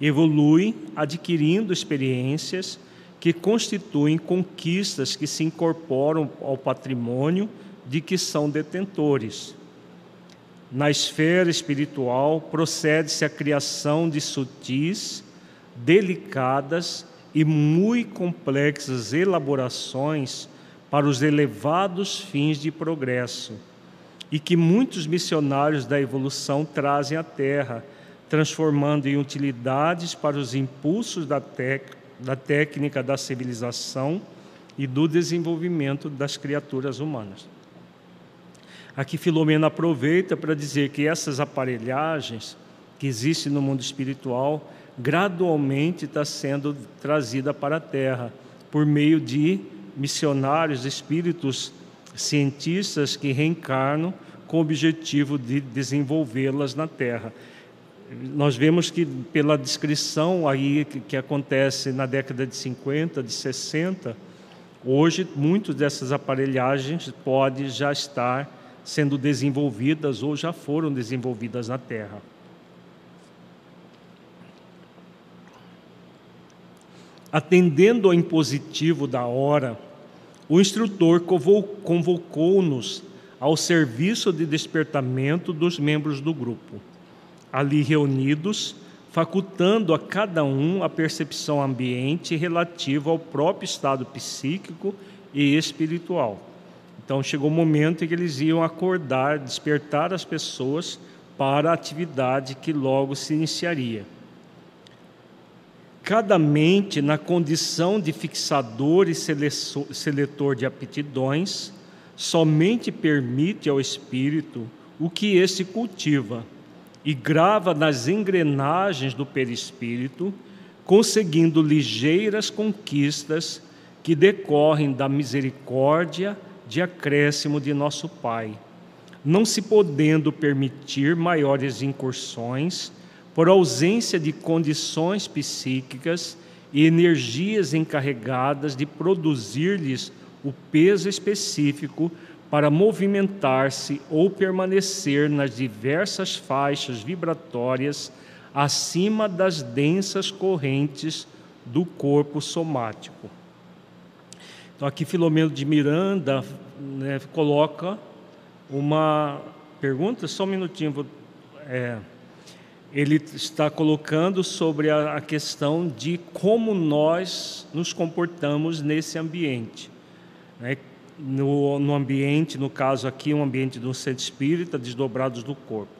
Evoluem adquirindo experiências que constituem conquistas que se incorporam ao patrimônio de que são detentores. Na esfera espiritual, procede-se a criação de sutis, delicadas e muito complexas elaborações para os elevados fins de progresso e que muitos missionários da evolução trazem à Terra, transformando em utilidades para os impulsos da, da técnica da civilização e do desenvolvimento das criaturas humanas. Aqui Filomena aproveita para dizer que essas aparelhagens que existem no mundo espiritual gradualmente está sendo trazida para a Terra por meio de missionários, espíritos cientistas que reencarnam com o objetivo de desenvolvê-las na Terra. Nós vemos que pela descrição aí que, acontece na década de 50, de 60, hoje muitas dessas aparelhagens podem já estar sendo desenvolvidas ou já foram desenvolvidas na Terra. Atendendo ao impositivo da hora, o instrutor convocou-nos ao serviço de despertamento dos membros do grupo. Ali reunidos, facultando a cada um a percepção ambiente relativa ao próprio estado psíquico e espiritual. Então chegou o momento em que eles iam acordar, despertar as pessoas para a atividade que logo se iniciaria. Cada mente, na condição de fixador e seletor de aptidões, somente permite ao espírito o que esse cultiva e grava nas engrenagens do perispírito, conseguindo ligeiras conquistas que decorrem da misericórdia de acréscimo de nosso Pai, não se podendo permitir maiores incursões por ausência de condições psíquicas e energias encarregadas de produzir-lhes o peso específico para movimentar-se ou permanecer nas diversas faixas vibratórias acima das densas correntes do corpo somático. Então, aqui Filomeno de Miranda né, coloca uma pergunta, só um minutinho, vou, é, ele está colocando sobre a, questão de como nós nos comportamos nesse ambiente. Né? No, no, ambiente, no caso aqui, um ambiente do centro espírita, desdobrados do corpo.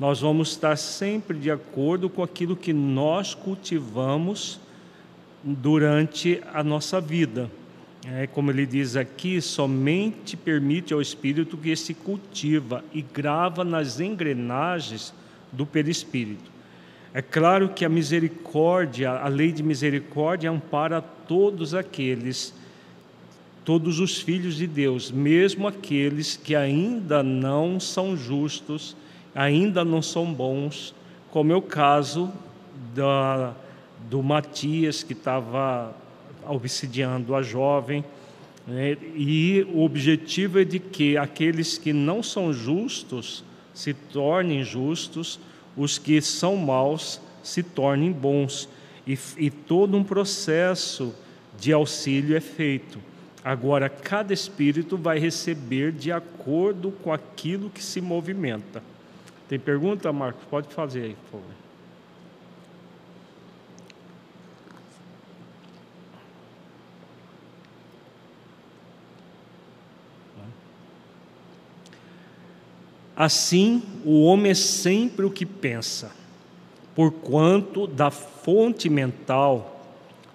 Nós vamos estar sempre de acordo com aquilo que nós cultivamos durante a nossa vida. É, como ele diz aqui, somente permite ao espírito que se cultiva e grava nas engrenagens do perispírito. É claro que a misericórdia, a lei de misericórdia ampara todos aqueles, todos os filhos de Deus, mesmo aqueles que ainda não são justos, ainda não são bons, como é o caso da, do Matias, que estava obsidiando a jovem. Né? E o objetivo é de que aqueles que não são justos se tornem justos, os que são maus se tornem bons. E, e todo um processo de auxílio é feito. Agora, cada espírito vai receber de acordo com aquilo que se movimenta. Tem pergunta, Marcos? Pode fazer aí, por favor. Assim, o homem é sempre o que pensa, porquanto da fonte mental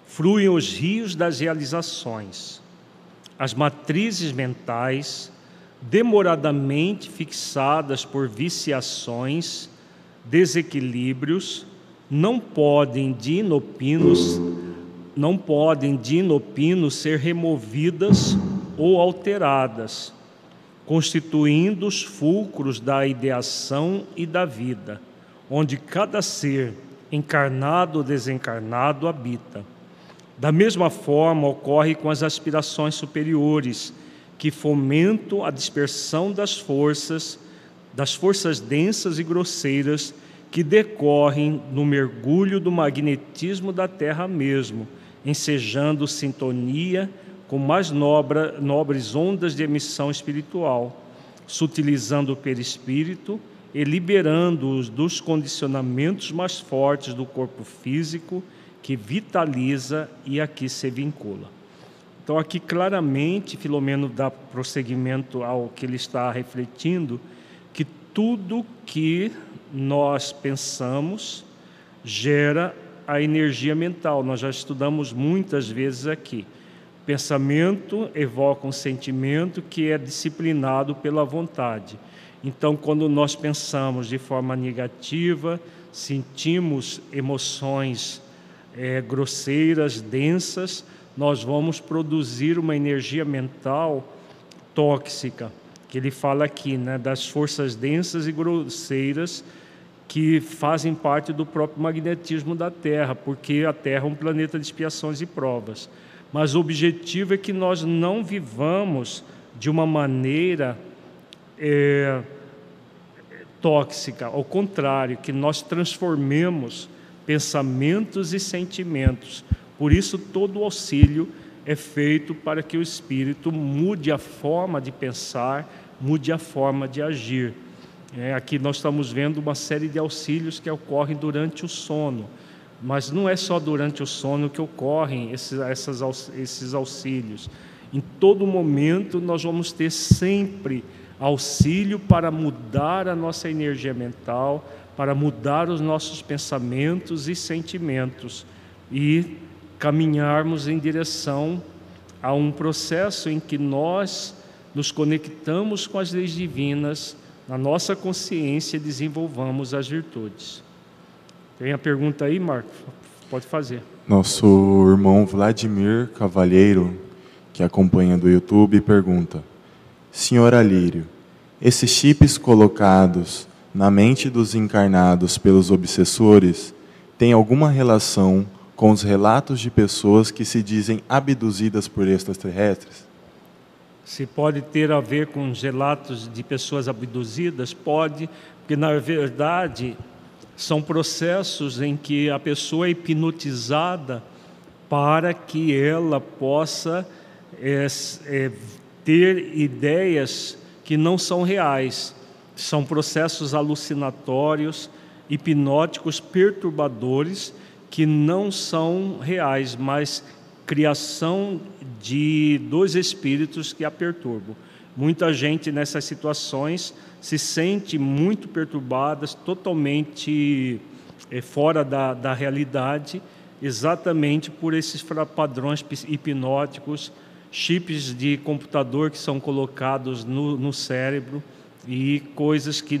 fluem os rios das realizações. As matrizes mentais, demoradamente fixadas por viciações, desequilíbrios, não podem de inopinos, não podem de ser removidas ou alteradas constituindo os fulcros da ideação e da vida, onde cada ser, encarnado ou desencarnado, habita. Da mesma forma ocorre com as aspirações superiores, que fomentam a dispersão das forças, das forças densas e grosseiras que decorrem no mergulho do magnetismo da Terra mesmo, ensejando sintonia com mais nobres ondas de emissão espiritual, sutilizando o perispírito e liberando-os dos condicionamentos mais fortes do corpo físico que vitaliza e aqui se vincula. Então, aqui claramente, Filomeno dá prosseguimento ao que ele está refletindo, que tudo que nós pensamos gera a energia mental. Nós já estudamos muitas vezes aqui. Pensamento evoca um sentimento que é disciplinado pela vontade. Então, quando nós pensamos de forma negativa, sentimos emoções é, grosseiras, densas, nós vamos produzir uma energia mental tóxica, que ele fala aqui, né, das forças densas e grosseiras que fazem parte do próprio magnetismo da Terra, porque a Terra é um planeta de expiações e provas mas o objetivo é que nós não vivamos de uma maneira é, tóxica, ao contrário, que nós transformemos pensamentos e sentimentos. Por isso, todo o auxílio é feito para que o espírito mude a forma de pensar, mude a forma de agir. É, aqui nós estamos vendo uma série de auxílios que ocorrem durante o sono, mas não é só durante o sono que ocorrem esses, essas, esses auxílios. Em todo momento nós vamos ter sempre auxílio para mudar a nossa energia mental, para mudar os nossos pensamentos e sentimentos e caminharmos em direção a um processo em que nós nos conectamos com as leis divinas, na nossa consciência desenvolvamos as virtudes. Tem a pergunta aí, Marco? Pode fazer. Nosso irmão Vladimir Cavalheiro, que acompanha do YouTube, pergunta: Senhor Alírio, esses chips colocados na mente dos encarnados pelos obsessores tem alguma relação com os relatos de pessoas que se dizem abduzidas por extraterrestres? Se pode ter a ver com os relatos de pessoas abduzidas? Pode, porque na verdade são processos em que a pessoa é hipnotizada para que ela possa é, é, ter ideias que não são reais são processos alucinatórios, hipnóticos, perturbadores, que não são reais, mas criação de dois espíritos que a perturbam. Muita gente nessas situações se sente muito perturbada, totalmente é, fora da, da realidade, exatamente por esses padrões hipnóticos, chips de computador que são colocados no, no cérebro e coisas que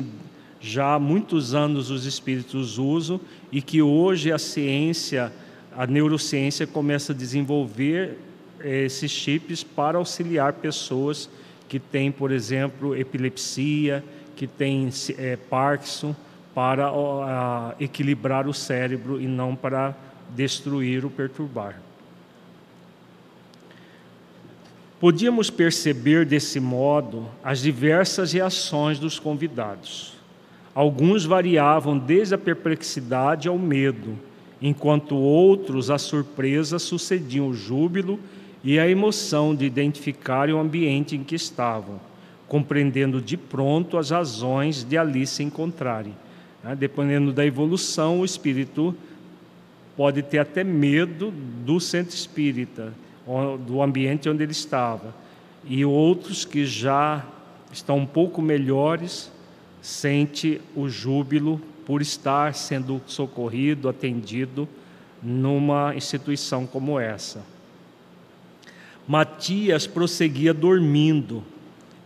já há muitos anos os espíritos usam e que hoje a ciência, a neurociência começa a desenvolver eh, esses chips para auxiliar pessoas que têm, por exemplo, epilepsia, que têm é, Parkinson, para a, equilibrar o cérebro e não para destruir ou perturbar. Podíamos perceber desse modo as diversas reações dos convidados. Alguns variavam desde a perplexidade ao medo, enquanto outros a surpresa sucediam o júbilo e a emoção de identificarem o ambiente em que estavam, compreendendo de pronto as razões de ali se encontrarem. Né, dependendo da evolução, o espírito pode ter até medo do centro espírita, do ambiente onde ele estava. E outros que já estão um pouco melhores sente o júbilo por estar sendo socorrido, atendido numa instituição como essa. Matias prosseguia dormindo,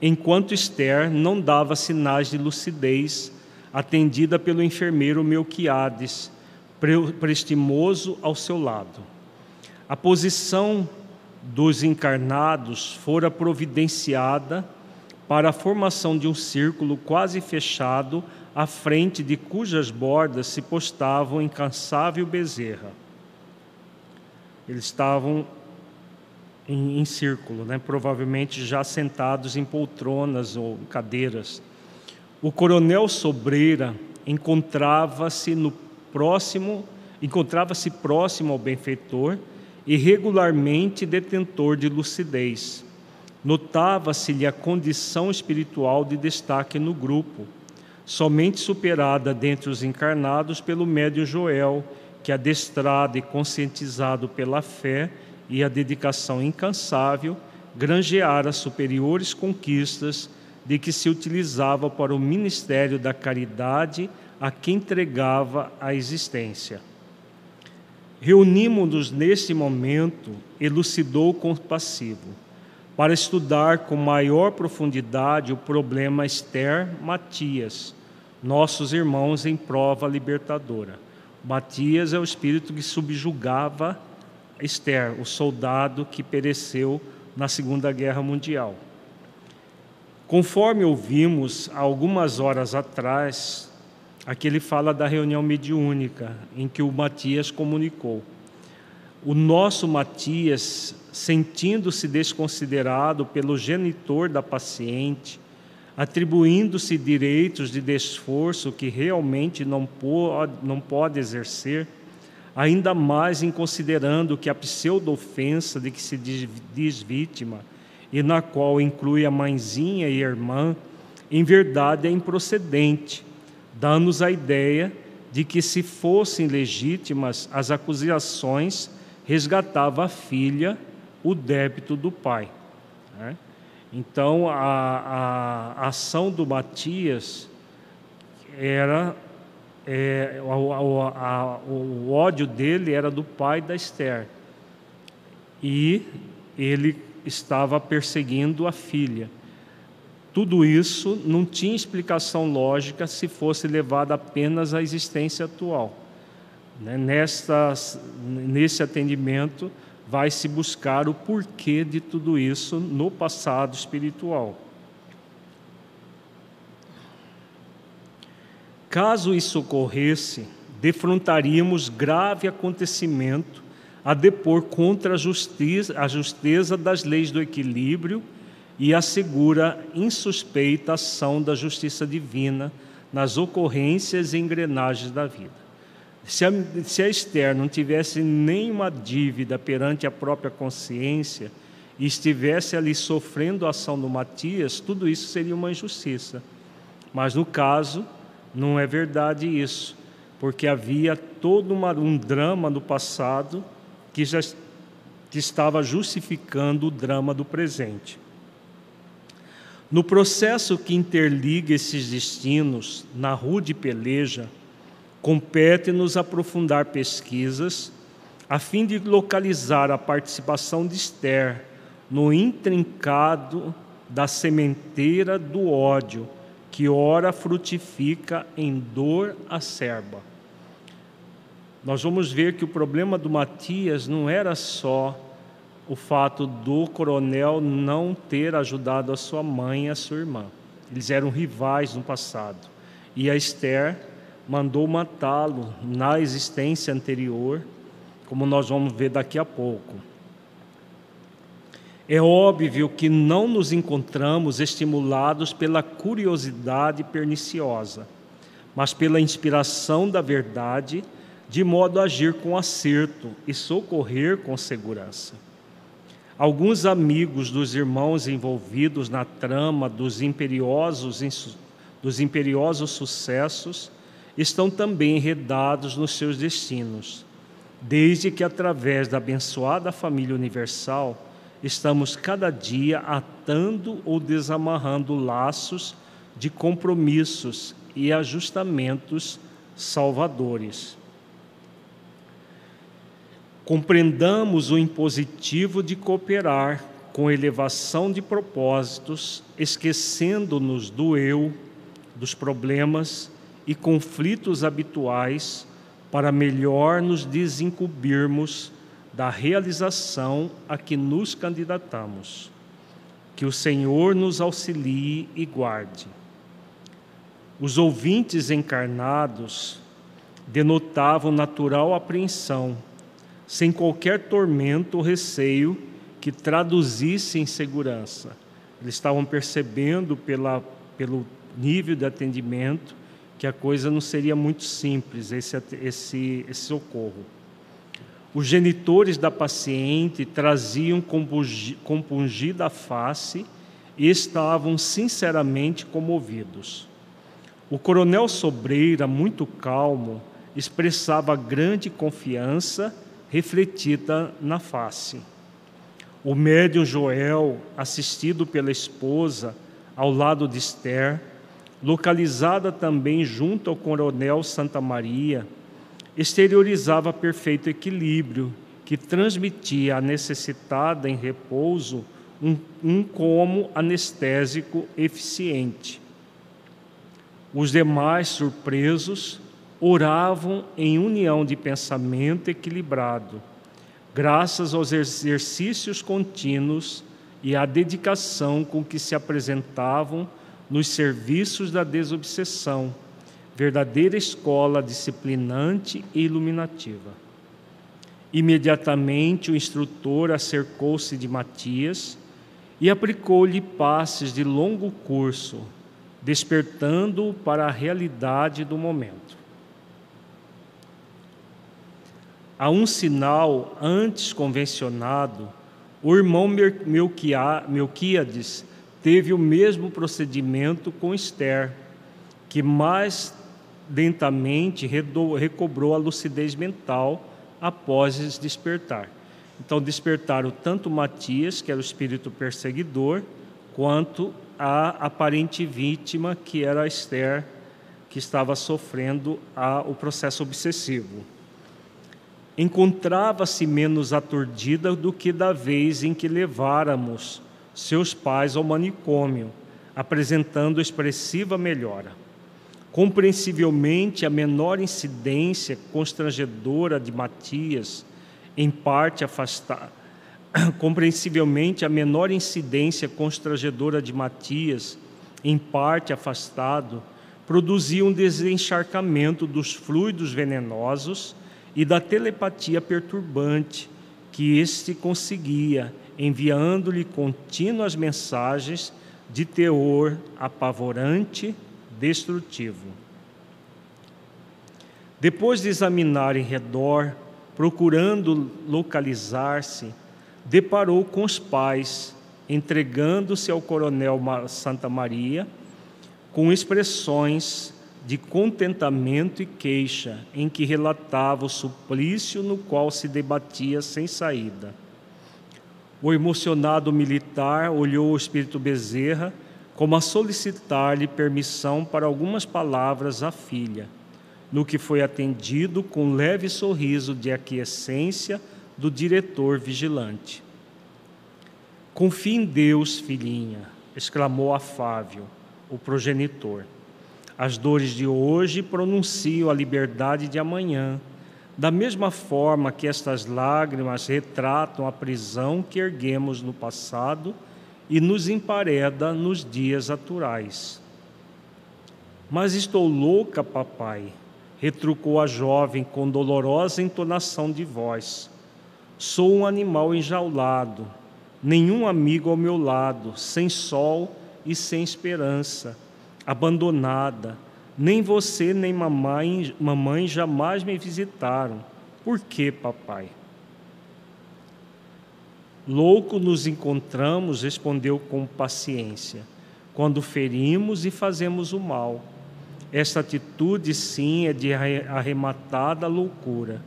enquanto Esther não dava sinais de lucidez, atendida pelo enfermeiro Melquiades, prestimoso ao seu lado. A posição dos encarnados fora providenciada para a formação de um círculo quase fechado à frente de cujas bordas se postava um incansável bezerra. Eles estavam em, em círculo, né? provavelmente já sentados em poltronas ou cadeiras. O coronel Sobreira encontrava-se no próximo, encontrava-se próximo ao benfeitor e regularmente detentor de lucidez. Notava-se-lhe a condição espiritual de destaque no grupo, somente superada dentre os encarnados pelo médium Joel, que, adestrado e conscientizado pela fé e a dedicação incansável, granjeara superiores conquistas de que se utilizava para o ministério da caridade a quem entregava a existência. Reunimos-nos nesse momento, elucidou com passivo, para estudar com maior profundidade o problema Esther Matias, nossos irmãos em prova libertadora. Matias é o espírito que subjugava Esther, o soldado que pereceu na Segunda Guerra Mundial. Conforme ouvimos algumas horas atrás, Aqui ele fala da reunião mediúnica em que o Matias comunicou. O nosso Matias, sentindo-se desconsiderado pelo genitor da paciente, atribuindo-se direitos de desforço que realmente não pode, não pode exercer, ainda mais em considerando que a pseudo-ofensa de que se diz vítima, e na qual inclui a mãezinha e a irmã, em verdade é improcedente, dando-nos a ideia de que, se fossem legítimas as acusações, resgatava a filha o débito do pai. Né? Então, a, a, a, ação do Matias era. É, o, a, o ódio dele era do pai da Esther. E ele estava perseguindo a filha. Tudo isso não tinha explicação lógica se fosse levado apenas à existência atual. Né? Nesta, nesse atendimento, vai se buscar o porquê de tudo isso no passado espiritual. Caso isso ocorresse, defrontaríamos grave acontecimento a depor contra a justiça, a justeza das leis do equilíbrio e assegura insuspeita ação da justiça divina nas ocorrências e engrenagens da vida. Se a, se a Esther não tivesse nenhuma dívida perante a própria consciência e estivesse ali sofrendo a ação do Matias, tudo isso seria uma injustiça. Mas no caso, não é verdade isso, porque havia todo uma, um drama no passado que já que estava justificando o drama do presente. No processo que interliga esses destinos, na rude peleja, compete-nos aprofundar pesquisas a fim de localizar a participação de Esther no intrincado da sementeira do ódio, que ora frutifica em dor acerba. Nós vamos ver que o problema do Matias não era só o fato do coronel não ter ajudado a sua mãe e a sua irmã. Eles eram rivais no passado. E a Esther mandou matá-lo na existência anterior, como nós vamos ver daqui a pouco. É óbvio que não nos encontramos estimulados pela curiosidade perniciosa, mas pela inspiração da verdade de modo a agir com acerto e socorrer com segurança. Alguns amigos dos irmãos envolvidos na trama dos imperiosos, dos imperiosos sucessos estão também enredados nos seus destinos, desde que, através da abençoada família universal, estamos cada dia atando ou desamarrando laços de compromissos e ajustamentos salvadores. Compreendamos o impositivo de cooperar com elevação de propósitos, esquecendo-nos do eu, dos problemas e conflitos habituais, para melhor nos desincumbirmos da realização a que nos candidatamos. Que o Senhor nos auxilie e guarde. Os ouvintes encarnados denotavam natural apreensão sem qualquer tormento ou receio que traduzisse em segurança. Eles estavam percebendo pela, pelo nível de atendimento que a coisa não seria muito simples, esse, esse, esse socorro. Os genitores da paciente traziam compungida a face e estavam sinceramente comovidos. O coronel Sobreira, muito calmo, expressava grande confiança refletida na face. O médium Joel, assistido pela esposa, ao lado de Esther, localizada também junto ao coronel Santa Maria, exteriorizava perfeito equilíbrio que transmitia à necessitada em repouso um, um como anestésico eficiente. Os demais, surpresos, oravam em união de pensamento equilibrado, graças aos exercícios contínuos e à dedicação com que se apresentavam nos serviços da desobsessão, verdadeira escola disciplinante e iluminativa. Imediatamente o instrutor acercou-se de Matias e aplicou-lhe passes de longo curso, despertando-o para a realidade do momento. a um sinal antes convencionado, o irmão Melquiades teve o mesmo procedimento com Esther, que mais lentamente recobrou a lucidez mental após despertar. Então despertaram tanto Matias, que era o espírito perseguidor, quanto a aparente vítima, que era Esther, que estava sofrendo a, o processo obsessivo. Encontrava-se menos aturdida do que da vez em que leváramos seus pais ao manicômio, apresentando expressiva melhora. Compreensivelmente, a menor incidência constrangedora de Matias, em parte afastada, compreensivelmente a menor incidência constrangedora de Matias, em parte afastado, produzia um desencharcamento dos fluidos venenosos e da telepatia perturbante que este conseguia, enviando-lhe contínuas mensagens de teor apavorante, destrutivo. Depois de examinar em redor, procurando localizar-se, deparou com os pais, entregando-se ao coronel Santa Maria, com expressões de contentamento e queixa, em que relatava o suplício no qual se debatia sem saída. O emocionado militar olhou o espírito Bezerra como a solicitar-lhe permissão para algumas palavras à filha, no que foi atendido com um leve sorriso de aquiescência do diretor vigilante. Confie em Deus, filhinha, exclamou afável o progenitor. As dores de hoje pronunciam a liberdade de amanhã da mesma forma que estas lágrimas retratam a prisão que erguemos no passado e nos empareda nos dias atuais. Mas estou louca, papai, retrucou a jovem com dolorosa entonação de voz. Sou um animal enjaulado, nenhum amigo ao meu lado, sem sol e sem esperança, abandonada nem você nem mamãe, mamãe jamais me visitaram. Por que, papai? Louco nos encontramos, respondeu com paciência, quando ferimos e fazemos o mal. Esta atitude, sim, é de arrematada loucura.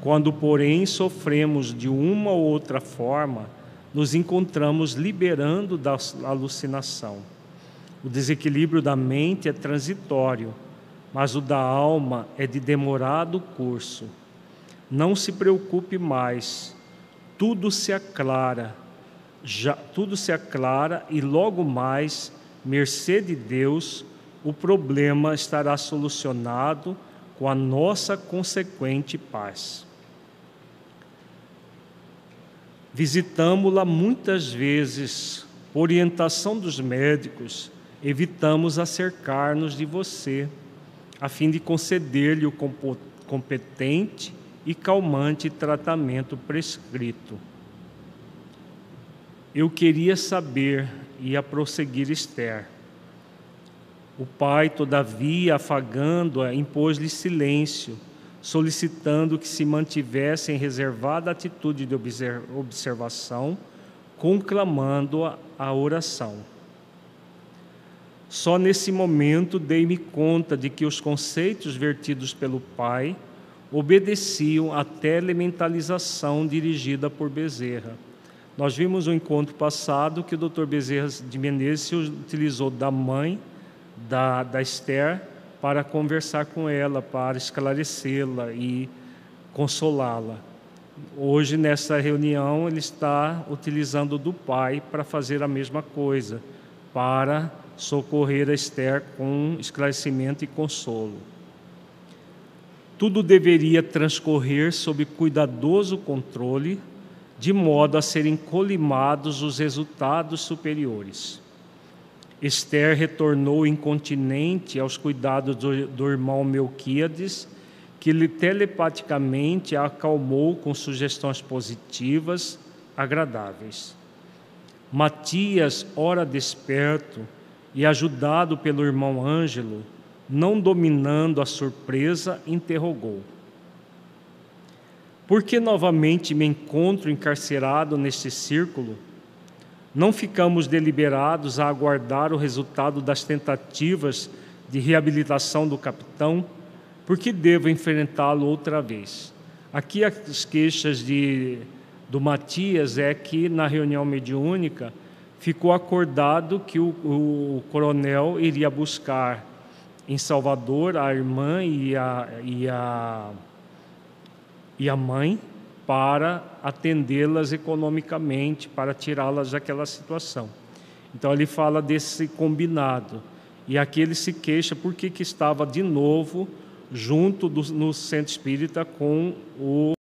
Quando, porém, sofremos de uma ou outra forma, nos encontramos liberando da alucinação. O desequilíbrio da mente é transitório, mas o da alma é de demorado curso. Não se preocupe mais, tudo se aclara, já, tudo se aclara e logo mais, mercê de Deus, o problema estará solucionado com a nossa consequente paz. Visitamos-la muitas vezes, por orientação dos médicos, evitamos acercar-nos de você, a fim de conceder-lhe o competente e calmante tratamento prescrito. Eu queria saber, e a prosseguir Esther. O pai, todavia, afagando-a, impôs-lhe silêncio, solicitando que se mantivesse em reservada atitude de observação, conclamando a, a oração. Só nesse momento dei-me conta de que os conceitos vertidos pelo Pai obedeciam à telementalização dirigida por Bezerra. Nós vimos no encontro passado que o Dr. Bezerra de Menezes utilizou da mãe da, da Esther para conversar com ela, para esclarecê-la e consolá-la. Hoje, nessa reunião, ele está utilizando do pai para fazer a mesma coisa, para socorrer a Esther com esclarecimento e consolo. Tudo deveria transcorrer sob cuidadoso controle, de modo a serem colimados os resultados superiores. Esther retornou incontinente aos cuidados do, do irmão Melquíades, que lhe telepaticamente a acalmou com sugestões positivas, agradáveis. Matias, ora desperto, e, ajudado pelo irmão Ângelo, não dominando a surpresa, interrogou: Por que novamente me encontro encarcerado neste círculo? Não ficamos deliberados a aguardar o resultado das tentativas de reabilitação do capitão, porque devo enfrentá-lo outra vez. Aqui as queixas de, do Matias é que na reunião mediúnica ficou acordado que o, o coronel iria buscar em Salvador a irmã e a, e a, e a mãe para atendê-las economicamente, para tirá-las daquela situação. Então ele fala desse combinado. E aqui ele se queixa porque que estava de novo junto do, no centro espírita com o